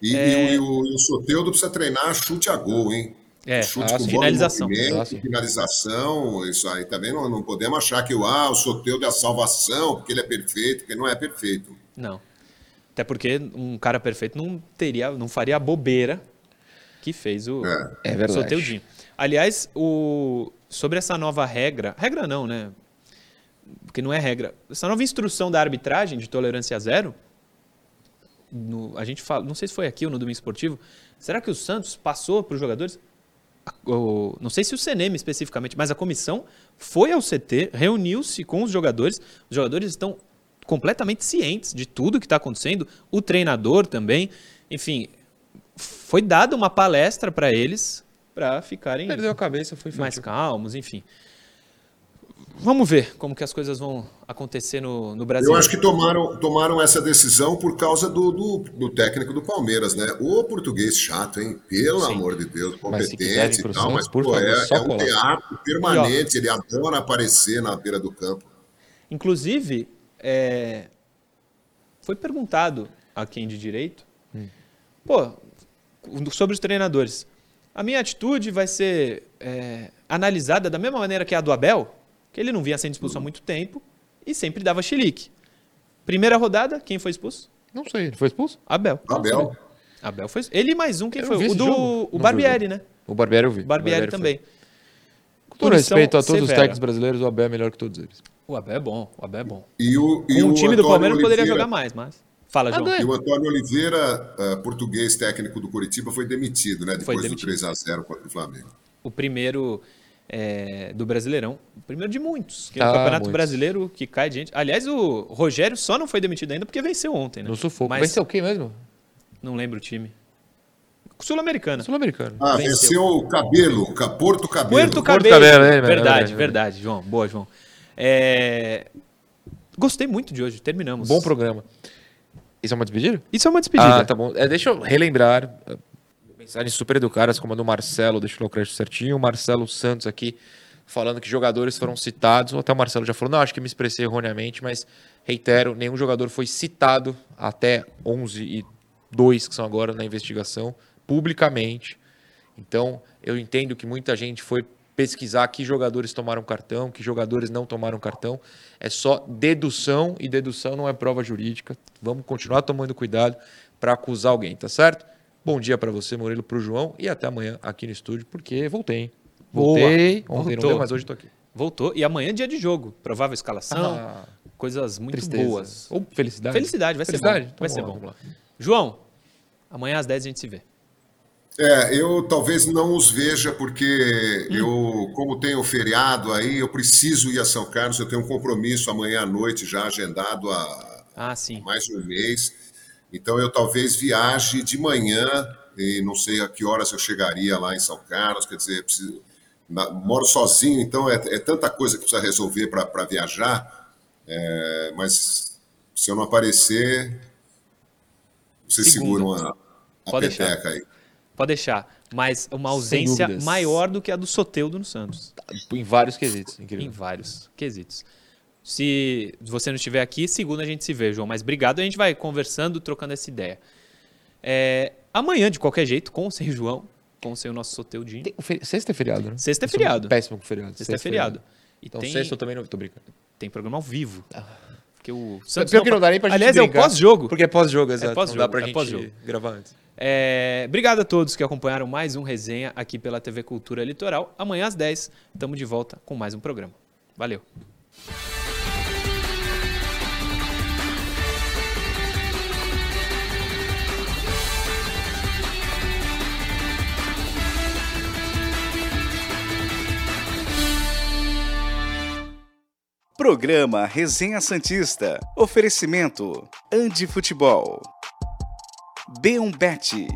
E, e o, e o Soteudo precisa treinar chute a gol, hein? É, chute ah, com finalização. finalização, isso aí também não, não podemos achar que o, ah, o Soteudo é a salvação, porque ele é perfeito, porque não é perfeito. Não. Até porque um cara perfeito não teria, não faria a bobeira que fez o, É. É verdade. Soteudinho. Aliás, o, sobre essa nova regra, regra não, né? Porque não é regra. Essa nova instrução da arbitragem de tolerância zero, no- a gente fala, não sei se foi aqui ou no Domingo Esportivo, será que o Santos passou para os jogadores? O- não sei se o CNM especificamente, mas a comissão foi ao CT, reuniu-se com os jogadores. Os jogadores estão completamente cientes de tudo que está acontecendo, o treinador também. Enfim, foi dada uma palestra para eles para ficarem Perdeu a cabeça, foi mais calmos, enfim. Vamos ver como que as coisas vão acontecer no, no Brasil. Eu acho que tomaram, tomaram essa decisão por causa do, do, do técnico do Palmeiras, né? O português chato, hein? Pelo Sim. amor de Deus, competente e tal, Santos, mas por pô, favor, é, é um teatro permanente, ele adora aparecer na beira do campo. Inclusive, é, foi perguntado a quem de direito, pô, sobre os treinadores. A minha atitude vai ser é, analisada da mesma maneira que a do Abel, que ele não vinha sendo expulso há muito tempo e sempre dava chilique. Primeira rodada, quem foi expulso? Não sei, ele foi expulso? Abel. Abel. Abel foi. Ele e mais um, quem Eu foi? O do jogo. o Barbieri, né? O Barbieri eu vi. O Barbieri foi. também. Com todo respeito a todos os severa. técnicos brasileiros, o Abel é melhor que todos eles. O Abel é bom, o Abel é bom. E o, e Com o time do Palmeiras poderia Oliveira- jogar mais, mas. Fala, João. E o Antônio Oliveira, eh, português técnico do Curitiba, foi demitido, né? Depois demitido. do 3x0 contra o Flamengo. O primeiro é, do Brasileirão. O primeiro de muitos. Que é Ah, o Campeonato muitos. Brasileiro que cai de gente. Aliás, o Rogério só não foi demitido ainda porque venceu ontem, né? No sufoco. Mas Vai ser o quê mesmo? não lembro o time. Sul-Americana. Sul-americano. Ah, Venceu. venceu o Cabelo, o Ca- Porto Cabelo. Porto Cabelo. Cabelo, é, é, verdade, é, verdade, verdade. João. Boa, João. É, Gostei muito de hoje. Terminamos. Bom programa. Isso é uma despedida? Isso é uma despedida. Ah, tá bom. É, deixa eu relembrar. eh, Mensagens super educadas, como a do Marcelo, deixa eu o crédito certinho. O Marcelo Santos aqui, falando que jogadores foram citados. Ou até o Marcelo já falou, não, acho que me expressei erroneamente, mas reitero, nenhum jogador foi citado até 11 e 2, que são agora na investigação, publicamente. Então, eu entendo que muita gente foi pesquisar que jogadores tomaram cartão, que jogadores não tomaram cartão. É só dedução e dedução não é prova jurídica. Vamos continuar tomando cuidado para acusar alguém, tá certo? Bom dia para você, Murilo, para o João e até amanhã aqui no estúdio, porque voltei, hein? Boa. Voltei, ontem não Voltou. deu, mas hoje tô aqui. Voltou. E amanhã é dia de jogo. Provável escalação. Ah, coisas muito tristeza. boas. Ou felicidade. Felicidade, vai ser Felicidade? bom. Então Vai ser lá, bom. João, amanhã às 10 a gente se vê. É, eu talvez não os veja porque Hum. eu, como tenho feriado aí, eu preciso ir a São Carlos, eu tenho um compromisso amanhã à noite já agendado há Ah, mais de um mês. Então eu talvez viaje de manhã e não sei a que horas eu chegaria lá em São Carlos, quer dizer, preciso- na- moro sozinho, então é, é tanta coisa que precisa resolver para viajar, é, mas se eu não aparecer, vocês Segunda. seguram a, a peteca aí. Pode deixar. Mas uma ausência maior do que a do Soteudo no Santos. Em vários quesitos, Em incrível. vários quesitos. Se você não estiver aqui, segunda a gente se vê, João. Mas obrigado, a gente vai conversando, trocando essa ideia. É, amanhã, de qualquer jeito, com ou sem João, com ou sem o nosso Soteudinho. Feri- Sexta é feriado, né? Sexta é feriado. Péssimo com feriado. Sexta é feriado. E Então tem, sexta eu também não tô brincando. tem programa ao vivo. Porque o Pior que não dá nem pra gente Aliás, é o brincar, pós-jogo. Porque é pós-jogo, exato. pós-jogo, não dá pra é gente gravar antes. É, obrigado a todos que acompanharam mais um resenha aqui pela TV Cultura Litoral. Amanhã às 10, estamos de volta com mais um programa. Valeu. Programa Resenha Santista. Oferecimento Andi Futebol. B1Bet.